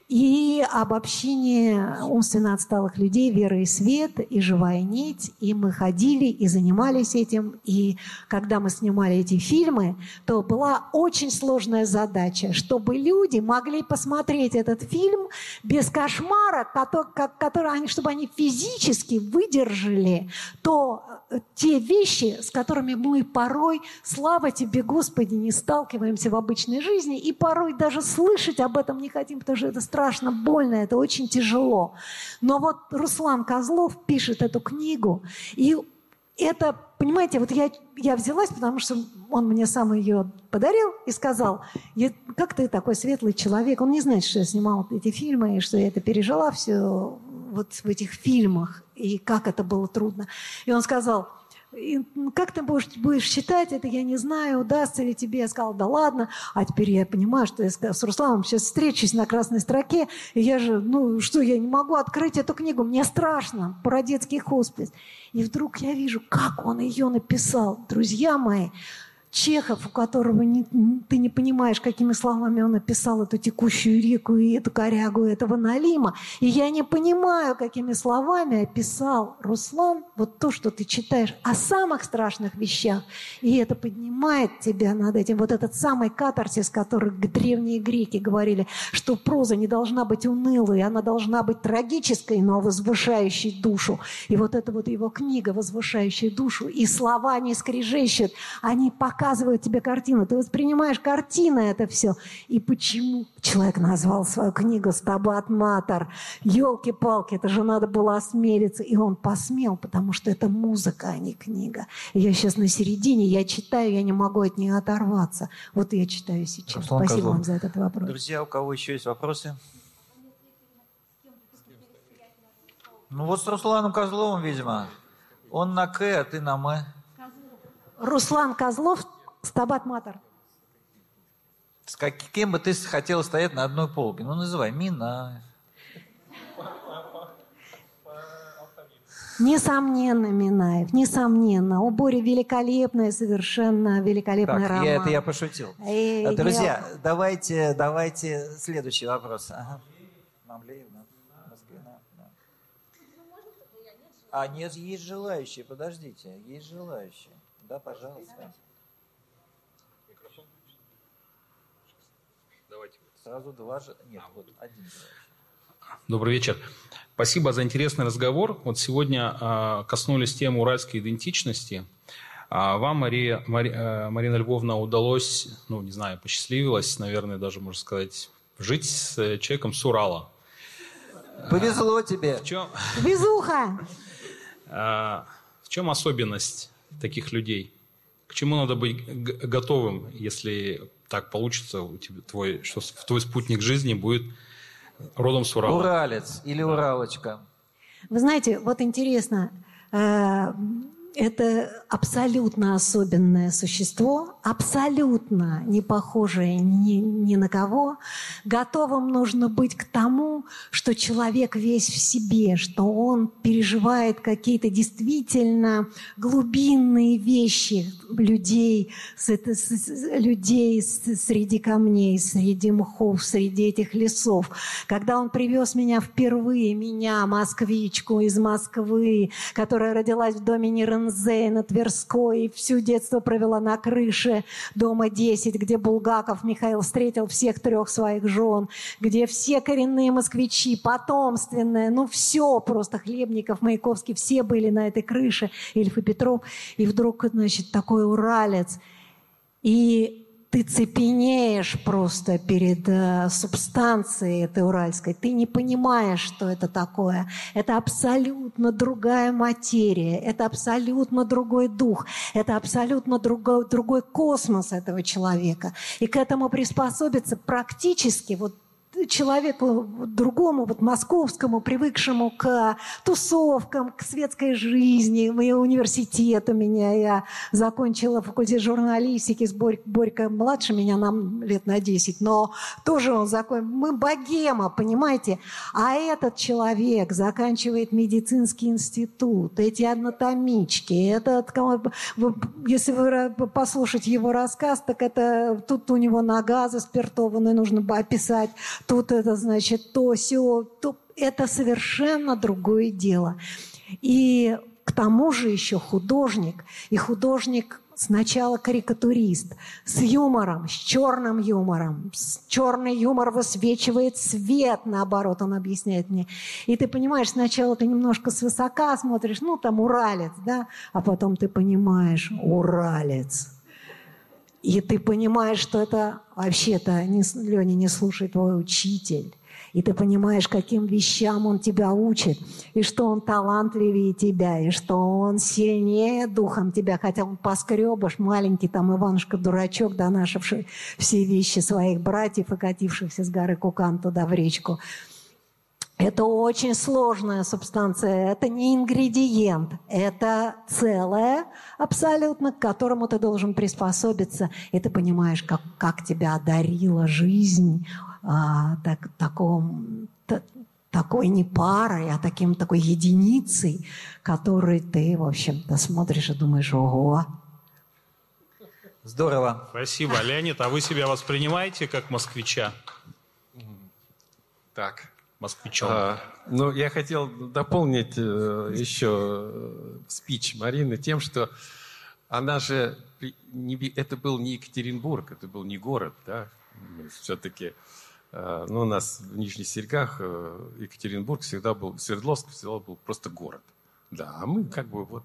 и об общении умственно отсталых людей «Вера и свет» и «Живая нить». И мы ходили и занимались этим. И когда мы снимали эти фильмы, то была очень сложная задача, чтобы люди могли посмотреть этот фильм без кошмара, который, чтобы они физически выдержали то, э, те вещи, с которыми мы порой, слава тебе, Господи, не сталкиваемся в обычной жизни, и порой даже слышать об этом не хотим, потому что это страшно страшно больно, это очень тяжело. Но вот Руслан Козлов пишет эту книгу, и это, понимаете, вот я, я взялась, потому что он мне сам ее подарил и сказал, как ты такой светлый человек. Он не знает, что я снимала эти фильмы, и что я это пережила все вот в этих фильмах, и как это было трудно. И он сказал, и как ты будешь, будешь считать это, я не знаю, удастся ли тебе. Я сказала, да ладно. А теперь я понимаю, что я с Русланом сейчас встречусь на красной строке, и я же, ну что, я не могу открыть эту книгу, мне страшно, про детский хоспис. И вдруг я вижу, как он ее написал. Друзья мои, Чехов, у которого не, ты не понимаешь, какими словами он написал эту текущую реку и эту корягу этого налима. И я не понимаю, какими словами описал Руслан вот то, что ты читаешь о самых страшных вещах. И это поднимает тебя над этим. Вот этот самый катарсис, который древние греки говорили, что проза не должна быть унылой, она должна быть трагической, но возвышающей душу. И вот эта вот его книга, возвышающая душу, и слова не скрежещут, они показывают показывают тебе картину. Ты воспринимаешь картины это все. И почему человек назвал свою книгу «Стабат Матер»? Елки-палки, это же надо было осмелиться. И он посмел, потому что это музыка, а не книга. И я сейчас на середине, я читаю, я не могу от нее оторваться. Вот я читаю сейчас. Руслан Спасибо Козлов. вам за этот вопрос. Друзья, у кого еще есть вопросы? Ну вот с Русланом Козловым, видимо. Он на К, а ты на М. Руслан Козлов, Стабат Матер. С каким бы ты хотел стоять на одной полке? Ну, называй. Мина. Несомненно, Минаев, несомненно. У Бори великолепная, совершенно великолепная так, роман. Я, это я пошутил. И, А, Друзья, я... давайте, давайте следующий вопрос. Ага. А нет, есть желающие, подождите, есть желающие. Да, пожалуйста. Давайте. Сразу два же. Нет, вот один. Добрый вечер. Спасибо за интересный разговор. Вот сегодня э, коснулись темы уральской идентичности. А вам, Мария, Мари, э, Марина Львовна, удалось, ну, не знаю, посчастливилось, наверное, даже, можно сказать, жить с э, человеком с Урала. Повезло тебе. В чем, Везуха! э, в чем особенность таких людей? К чему надо быть готовым, если так получится, у тебя твой, что с- твой спутник жизни будет родом с Урала? Уралец или Уралочка. Вы знаете, вот интересно, э, это абсолютно особенное существо, абсолютно не похожее ни, ни на кого. Готовым нужно быть к тому, что человек весь в себе, что он переживает какие-то действительно глубинные вещи людей, с, это- с- людей с- среди камней, среди мхов, среди этих лесов. Когда он привез меня впервые, меня, москвичку из Москвы, которая родилась в доме Нерензе на Тверской, всю детство провела на крыше дома 10, где Булгаков Михаил встретил всех трех своих жен, где все коренные москвичи, потомственные, ну все просто, Хлебников, Маяковский, все были на этой крыше, Ильф и Петров, и вдруг, значит, такой уралец, и ты цепенеешь просто перед э, субстанцией этой уральской. Ты не понимаешь, что это такое. Это абсолютно другая материя, это абсолютно другой дух, это абсолютно другой, другой космос этого человека. И к этому приспособиться практически вот человеку другому, вот московскому, привыкшему к тусовкам, к светской жизни. И университет у меня, я закончила факультет журналистики с Борь, Борька младше меня нам лет на 10, но тоже он закончил. Мы богема, понимаете? А этот человек заканчивает медицинский институт, эти анатомички, этот, если вы послушать его рассказ, так это тут у него нога заспиртованная, нужно бы описать, тут это значит то, все, то, это совершенно другое дело. И к тому же еще художник, и художник сначала карикатурист, с юмором, с черным юмором. Черный юмор высвечивает свет, наоборот, он объясняет мне. И ты понимаешь, сначала ты немножко свысока смотришь, ну, там, уралец, да, а потом ты понимаешь, уралец. И ты понимаешь, что это вообще-то, не, Леня, не слушай твой учитель. И ты понимаешь, каким вещам он тебя учит, и что он талантливее тебя, и что он сильнее духом тебя, хотя он поскребыш, маленький там Иванушка-дурачок, донашивший все вещи своих братьев и катившихся с горы Кукан туда в речку. Это очень сложная субстанция, это не ингредиент, это целое абсолютно, к которому ты должен приспособиться. И ты понимаешь, как, как тебя одарила жизнь а, так, таком, та- такой не парой, а таким, такой единицей, которой ты, в общем-то, смотришь и думаешь, ого, Здорово. Спасибо, Леонид. А вы себя воспринимаете как москвича? Так. Москвичом. А, ну, я хотел дополнить э, еще э, спич Марины тем, что она же... не это был не Екатеринбург, это был не город, да? Все-таки... ну, у нас в Нижних Серегах э, Екатеринбург всегда был... Свердловск всегда был просто город. Да, а мы как бы вот...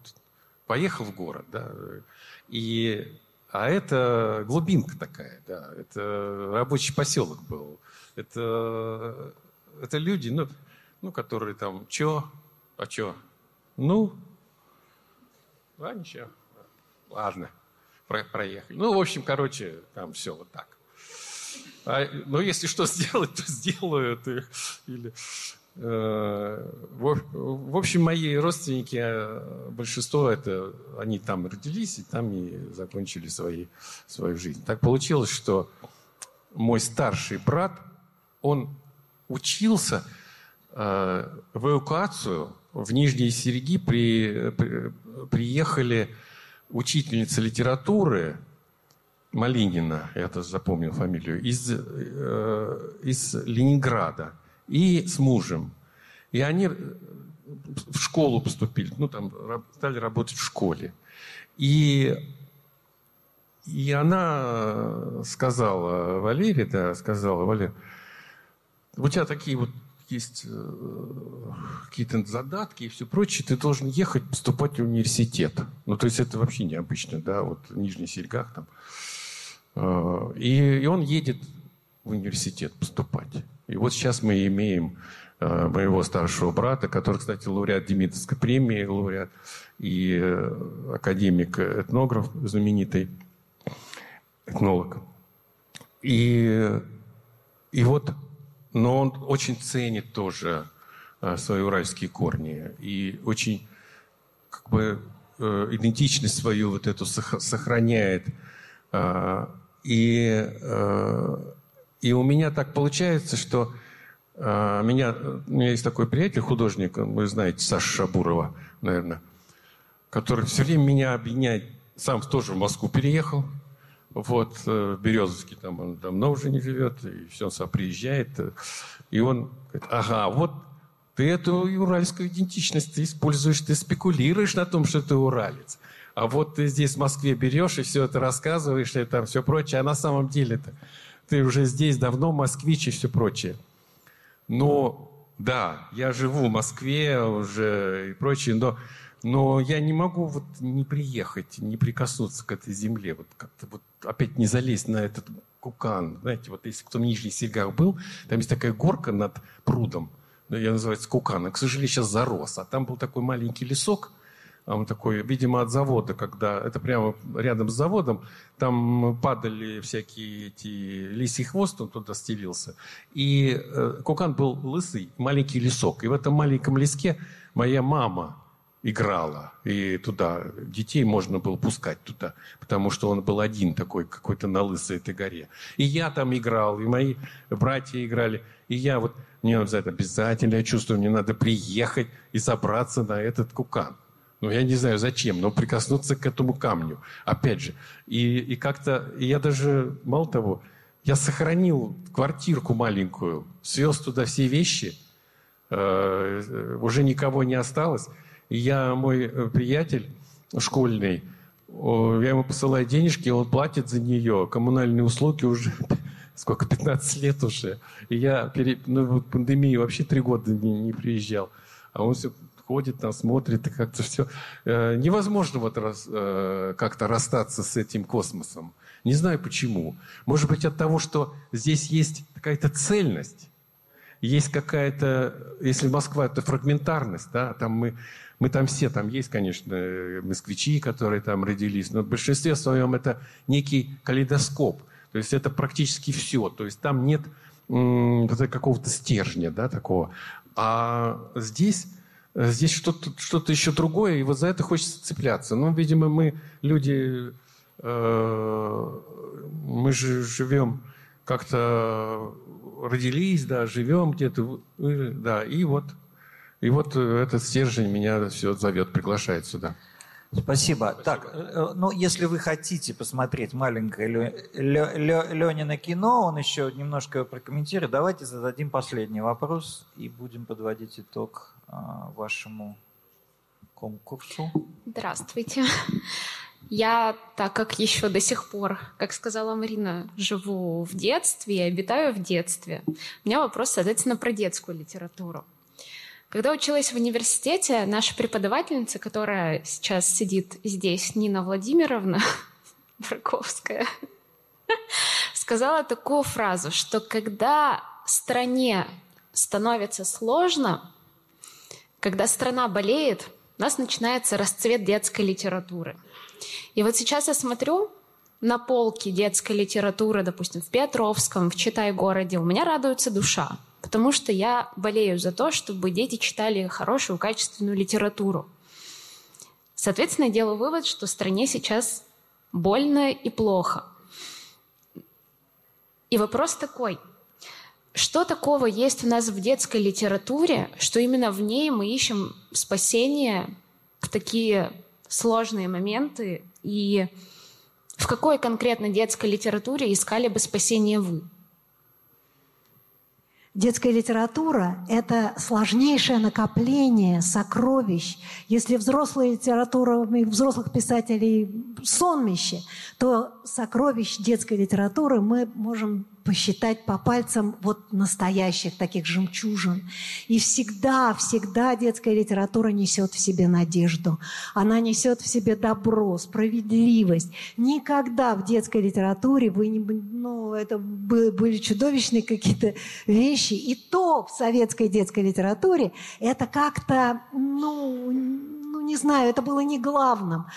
Поехал в город, да? И... А это глубинка такая, да. Это рабочий поселок был. Это это люди, ну, ну, которые там, чё, а чё, ну, а ничего, ладно, про- проехали. Ну, в общем, короче, там все вот так. А, ну, если что сделать, то сделаю. это, или, Э, в общем, мои родственники, э, большинство это, они там родились и там и закончили свои, свою жизнь. Так получилось, что мой старший брат, он учился э, в эвакуацию в Нижние Сереги при, при, приехали учительница литературы Малинина, я это запомнил фамилию, из, э, из Ленинграда и с мужем. И они в школу поступили, ну там стали работать в школе. И, и она сказала Валере, да, сказала, Валер, у тебя такие вот есть э, какие-то задатки и все прочее, ты должен ехать поступать в университет. Ну, то есть это вообще необычно, да, вот в Нижних Серегах там. Э, и, и он едет в университет поступать. И вот сейчас мы имеем э, моего старшего брата, который, кстати, лауреат Демидовской премии, лауреат и академик-этнограф знаменитый, этнолог. И, и вот но он очень ценит тоже э, свои уральские корни и очень как бы э, идентичность свою вот эту сохраняет. Э, и, и у меня так получается, что меня, у меня есть такой приятель, художник, вы знаете, Саша Шабурова, наверное, который все время меня объединяет. Сам тоже в Москву переехал, вот, в Березовске, там он давно уже не живет, и все, он приезжает. И он говорит, ага, вот ты эту уральскую идентичность ты используешь, ты спекулируешь на том, что ты уралец. А вот ты здесь в Москве берешь и все это рассказываешь, и там все прочее, а на самом деле-то ты уже здесь давно москвич и все прочее. Но да, я живу в Москве уже и прочее, но но я не могу вот не приехать, не прикоснуться к этой земле, вот как-то вот опять не залезть на этот кукан. Знаете, вот если кто в Нижних Серегах был, там есть такая горка над прудом, я называется кукан, а, к сожалению, сейчас зарос. А там был такой маленький лесок, а он такой, видимо, от завода, когда это прямо рядом с заводом, там падали всякие эти лисий хвост, он туда стелился. И э, кукан был лысый, маленький лесок. И в этом маленьком леске моя мама играла. И туда детей можно было пускать туда, потому что он был один такой какой-то на лысой этой горе. И я там играл, и мои братья играли. И я вот, мне обязательно, обязательно, я чувствую, мне надо приехать и собраться на этот кукан. Ну, я не знаю зачем, но прикоснуться к этому камню. Опять же. И, и как-то, я даже, мало того, я сохранил квартирку маленькую, свез туда все вещи, э, уже никого не осталось. Я, мой э, приятель школьный, я ему посылаю денежки, он платит за нее. Коммунальные услуги уже сколько, 15 лет уже. И я пере, ну, в пандемии вообще три года не, не приезжал. А он все ходит там, смотрит, и как-то все. Э, невозможно вот раз, э, как-то расстаться с этим космосом. Не знаю почему. Может быть от того, что здесь есть какая-то цельность. Есть какая-то, если Москва это фрагментарность, да, там мы мы там все, там есть, конечно, москвичи, которые там родились, но в большинстве своем это некий калейдоскоп. То есть это практически все. То есть там нет какого-то стержня, да, такого. А здесь, здесь что-то что еще другое, и вот за это хочется цепляться. Ну, видимо, мы люди, э, мы же живем как-то родились, да, живем где-то, да, и вот и вот э, этот стержень меня все зовет, приглашает сюда. Спасибо. Спасибо. Так, э, ну, если вы хотите посмотреть маленькое Лё, Лё, Лё, Ленина кино, он еще немножко прокомментирует. Давайте зададим последний вопрос и будем подводить итог а, вашему конкурсу. Здравствуйте. Я, так как еще до сих пор, как сказала Марина, живу в детстве и обитаю в детстве, у меня вопрос, соответственно, про детскую литературу. Когда училась в университете, наша преподавательница, которая сейчас сидит здесь, Нина Владимировна Браковская, сказала такую фразу, что когда стране становится сложно, когда страна болеет, у нас начинается расцвет детской литературы. И вот сейчас я смотрю на полки детской литературы, допустим, в Петровском, в Читай-городе, у меня радуется душа потому что я болею за то, чтобы дети читали хорошую, качественную литературу. Соответственно, я делаю вывод, что стране сейчас больно и плохо. И вопрос такой, что такого есть у нас в детской литературе, что именно в ней мы ищем спасение в такие сложные моменты, и в какой конкретно детской литературе искали бы спасение вы? Детская литература – это сложнейшее накопление сокровищ. Если взрослая литература взрослых писателей – сонмище, то сокровищ детской литературы мы можем посчитать по пальцам вот настоящих таких жемчужин. И всегда, всегда детская литература несет в себе надежду. Она несет в себе добро, справедливость. Никогда в детской литературе вы не... Ну, это были чудовищные какие-то вещи. И то в советской детской литературе это как-то, ну, ну, не знаю, это было не главным,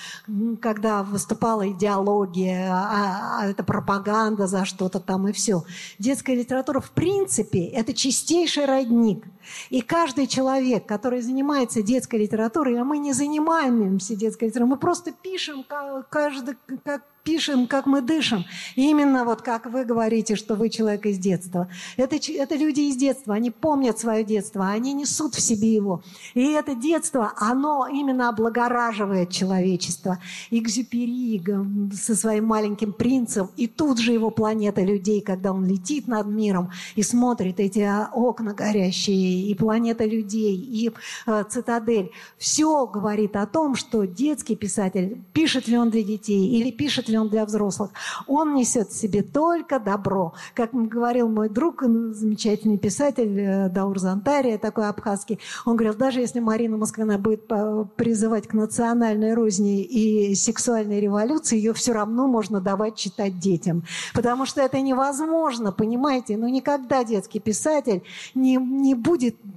когда выступала идеология, а, а это пропаганда за что-то там и все. Детская литература, в принципе, это чистейший родник. И каждый человек, который занимается детской литературой, а мы не занимаемся детской литературой, мы просто пишем каждый, как пишем, как мы дышим. И именно вот как вы говорите, что вы человек из детства. Это, это люди из детства, они помнят свое детство, они несут в себе его. И это детство, оно именно облагораживает человечество. Экзюпери со своим маленьким принцем, и тут же его планета людей, когда он летит над миром и смотрит эти окна горящие, и планета людей, и э, цитадель. Все говорит о том, что детский писатель, пишет ли он для детей или пишет ли он для взрослых. Он несет в себе только добро. Как говорил мой друг, замечательный писатель э, Даур Зантария, такой абхазский, он говорил, даже если Марина Москвина будет призывать к национальной розни и сексуальной революции, ее все равно можно давать читать детям. Потому что это невозможно, понимаете? Но никогда детский писатель не, не будет de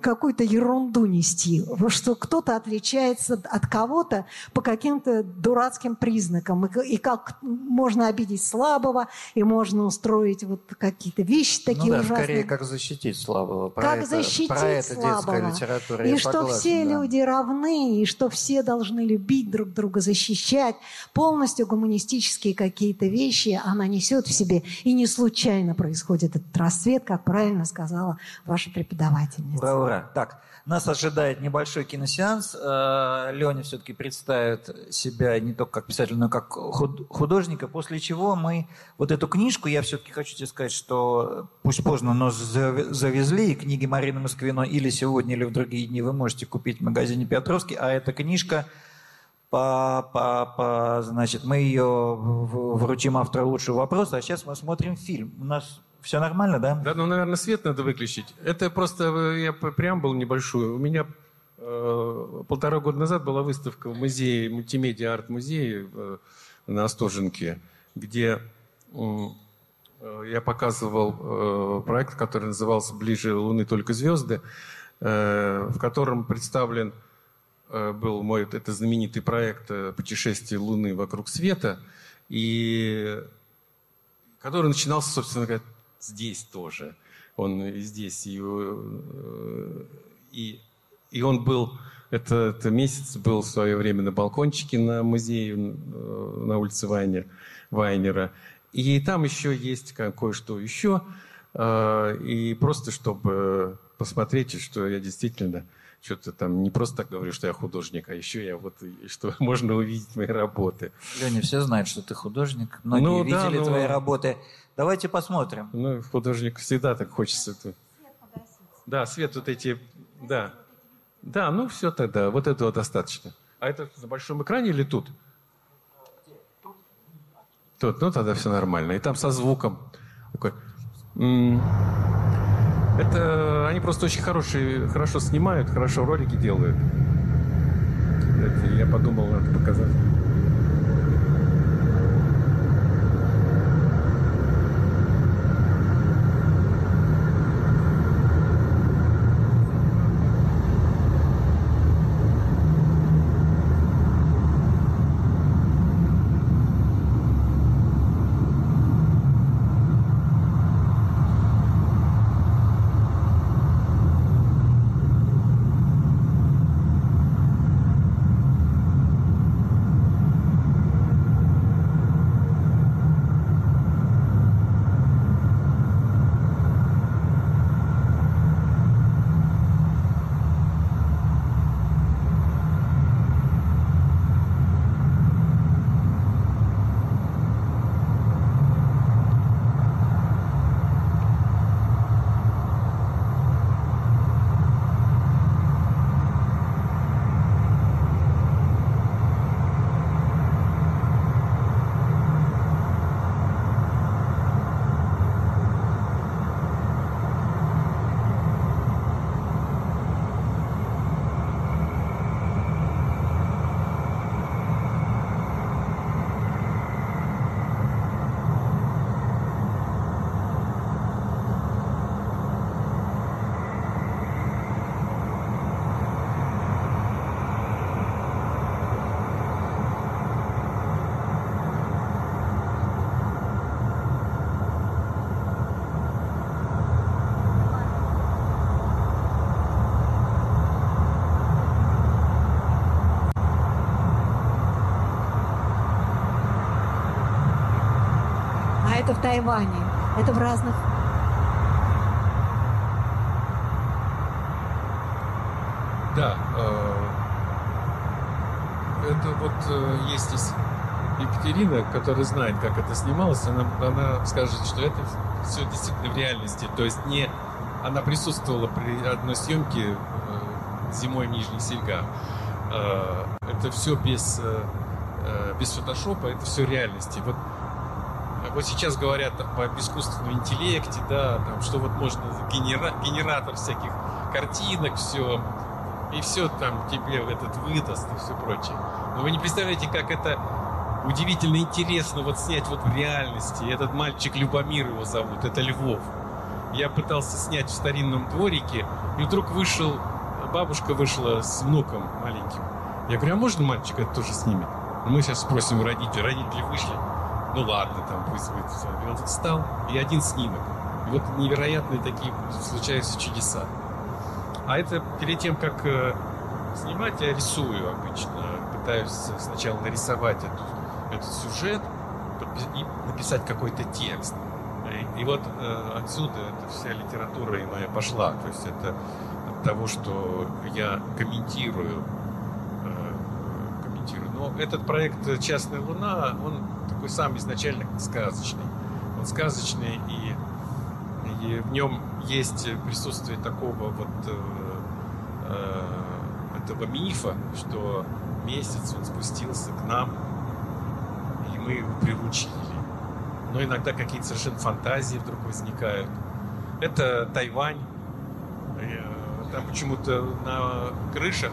какую-то ерунду нести, что кто-то отличается от кого-то по каким-то дурацким признакам. И, и как можно обидеть слабого, и можно устроить вот какие-то вещи такие ну, да, ужасные. скорее, как защитить слабого. Про как это, защитить про это слабого. литература. И что согласен, все да. люди равны, и что все должны любить друг друга, защищать. Полностью гуманистические какие-то вещи она несет в себе. И не случайно происходит этот расцвет, как правильно сказала ваша преподавательница. Ура, ура. Так, нас ожидает небольшой киносеанс. Э, Леня все-таки представит себя не только как писатель, но и как художника, после чего мы вот эту книжку, я все-таки хочу тебе сказать, что пусть поздно, но завезли, и книги Марины Москвиной или сегодня, или в другие дни вы можете купить в магазине Петровский, а эта книжка по, по, по, значит, мы ее вручим автору лучшего вопроса, а сейчас мы смотрим фильм. У нас все нормально, да? Да, ну, наверное, свет надо выключить. Это просто, э, я преамбул небольшую. У меня э, полтора года назад была выставка в музее, мультимедиа арт-музее э, на Остоженке, где э, я показывал э, проект, который назывался «Ближе Луны только звезды», э, в котором представлен э, был мой это знаменитый проект э, «Путешествие Луны вокруг света», и который начинался, собственно говоря, здесь тоже. Он здесь. И, э, и, и он был, это, это месяц был в свое время на балкончике на музее э, на улице Вайнер, Вайнера. И там еще есть кое-что еще. Э, и просто чтобы посмотреть, что я действительно что-то там не просто так говорю, что я художник, а еще я вот, что можно увидеть мои работы. Леня, все знают, что ты художник. Многие ну, видели да, твои работы. Давайте посмотрим. Ну, художник всегда так хочется. Свет да, свет вот эти, да. Да, ну все тогда, вот этого достаточно. А это на большом экране или тут? Тут, ну тогда все нормально. И там со звуком. Такой. Это они просто очень хорошие, хорошо снимают, хорошо ролики делают. Я подумал, надо показать. Тайване. Это в разных Да, э, это вот э, есть здесь Екатерина, которая знает, как это снималось, она, она скажет, что это все действительно в реальности. То есть не она присутствовала при одной съемке э, зимой в Нижних Сельгах. Это все без, без фотошопа, это все реальности. Вот, вот сейчас говорят об искусственном интеллекте, да, там, что вот можно генера, генератор всяких картинок, все, и все там тебе этот выдаст и все прочее. Но вы не представляете, как это удивительно интересно вот снять вот в реальности. Этот мальчик Любомир его зовут, это Львов. Я пытался снять в старинном дворике, и вдруг вышел, бабушка вышла с внуком маленьким. Я говорю, а можно мальчик это тоже снимет? Мы сейчас спросим у родителей. Родители вышли. Ну ладно, там пусть будет. И он встал, и один снимок. И вот невероятные такие случаются чудеса. А это перед тем, как э, снимать, я рисую обычно. Пытаюсь сначала нарисовать эту этот сюжет и написать какой-то текст. И, и вот э, отсюда эта вся литература и моя пошла. То есть это от того, что я комментирую. Но этот проект «Частная луна», он такой сам изначально сказочный. Он сказочный, и, и в нем есть присутствие такого вот э, э, этого мифа, что месяц он спустился к нам мы его приручили. Но иногда какие-то совершенно фантазии вдруг возникают. Это Тайвань. Э, там почему-то на крышах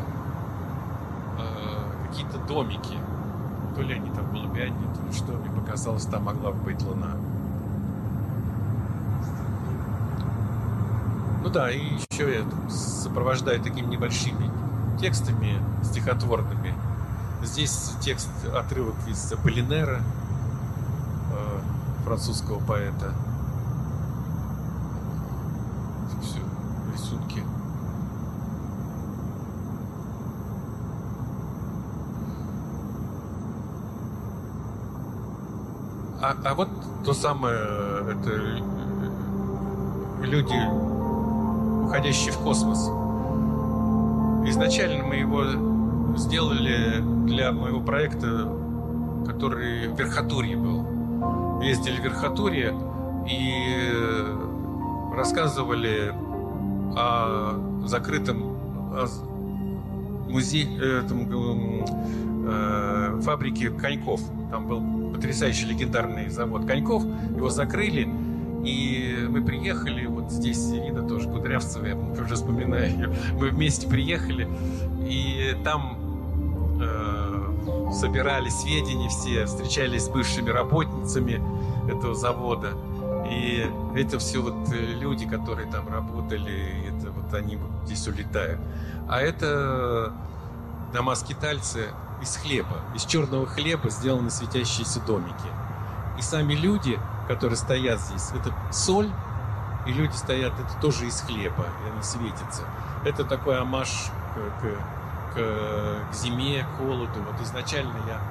какие-то домики. То ли они там голубятни, то ли что. Мне показалось, там могла быть луна. Ну да, и еще я сопровождаю такими небольшими текстами стихотворными Здесь текст, отрывок из Полинера, э, французского поэта. Все, рисунки. А, а вот то самое, это э, люди, уходящие в космос. Изначально мы его сделали для моего проекта, который в Верхотурье был. Ездили в Верхотурье и рассказывали о закрытом музее, этом, э, фабрике коньков. Там был потрясающий легендарный завод коньков. Его закрыли, и мы приехали, вот здесь Ирина тоже Кудрявцева, я уже вспоминаю, мы вместе приехали, и там э, собирали сведения все, встречались с бывшими работницами этого завода. И это все вот э, люди, которые там работали, это вот они вот здесь улетают. А это дома скитальцы из хлеба, из черного хлеба сделаны светящиеся домики. И сами люди, которые стоят здесь, это соль, и люди стоят, это тоже из хлеба, и они светятся. Это такой амаш к, к к, зиме, к холоду. Вот изначально я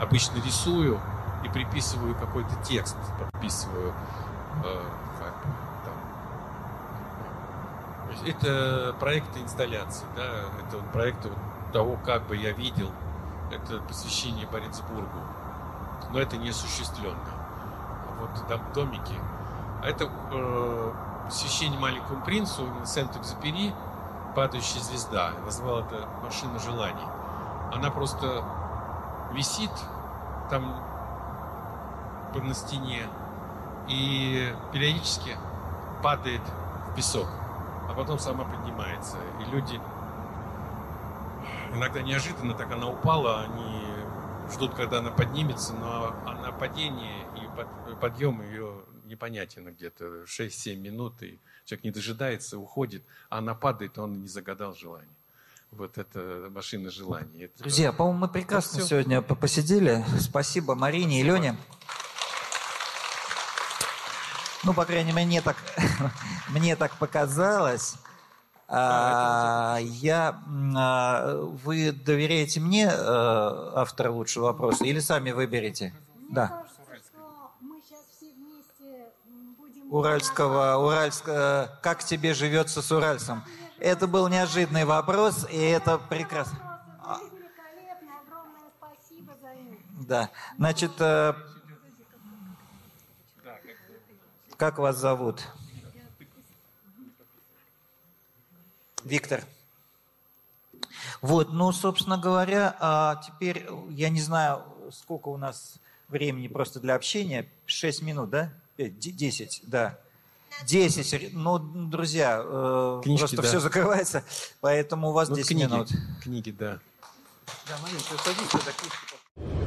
обычно рисую и приписываю какой-то текст, подписываю. Э, как, там. Это проекты инсталляции, да, это проекты того, как бы я видел это посвящение Борисбургу. Но это не осуществленно. Вот там домики. А это э, посвящение маленькому принцу, Сент-Экзюпери, падающая звезда. Я назвал это машина желаний. Она просто висит там на стене и периодически падает в песок, а потом сама поднимается. И люди иногда неожиданно так она упала, они ждут, когда она поднимется, но она падение и подъем ее непонятен где-то 6-7 минут, и человек не дожидается, уходит, а она падает, он не загадал желание. Вот это машина желаний. Это... Друзья, по-моему, мы прекрасно ну, сегодня посидели. Спасибо Марине и Лене. Ну, по крайней мере, мне так, мне так показалось. А, я, а, вы доверяете мне, а, автор лучшего вопроса, или сами выберете? Да. уральского, уральского, как тебе живется с уральцем? Это был неожиданный вопрос, и это прекрасно. Да, значит, э, как вас зовут? Виктор. Вот, ну, собственно говоря, а теперь я не знаю, сколько у нас времени просто для общения. Шесть минут, да? Десять, да. Десять. Ну, друзья, э, Книжки, просто да. все закрывается, поэтому у вас ну, 10 книги, минут. Книги, да. Да, Марин, ты садись, сюда книжку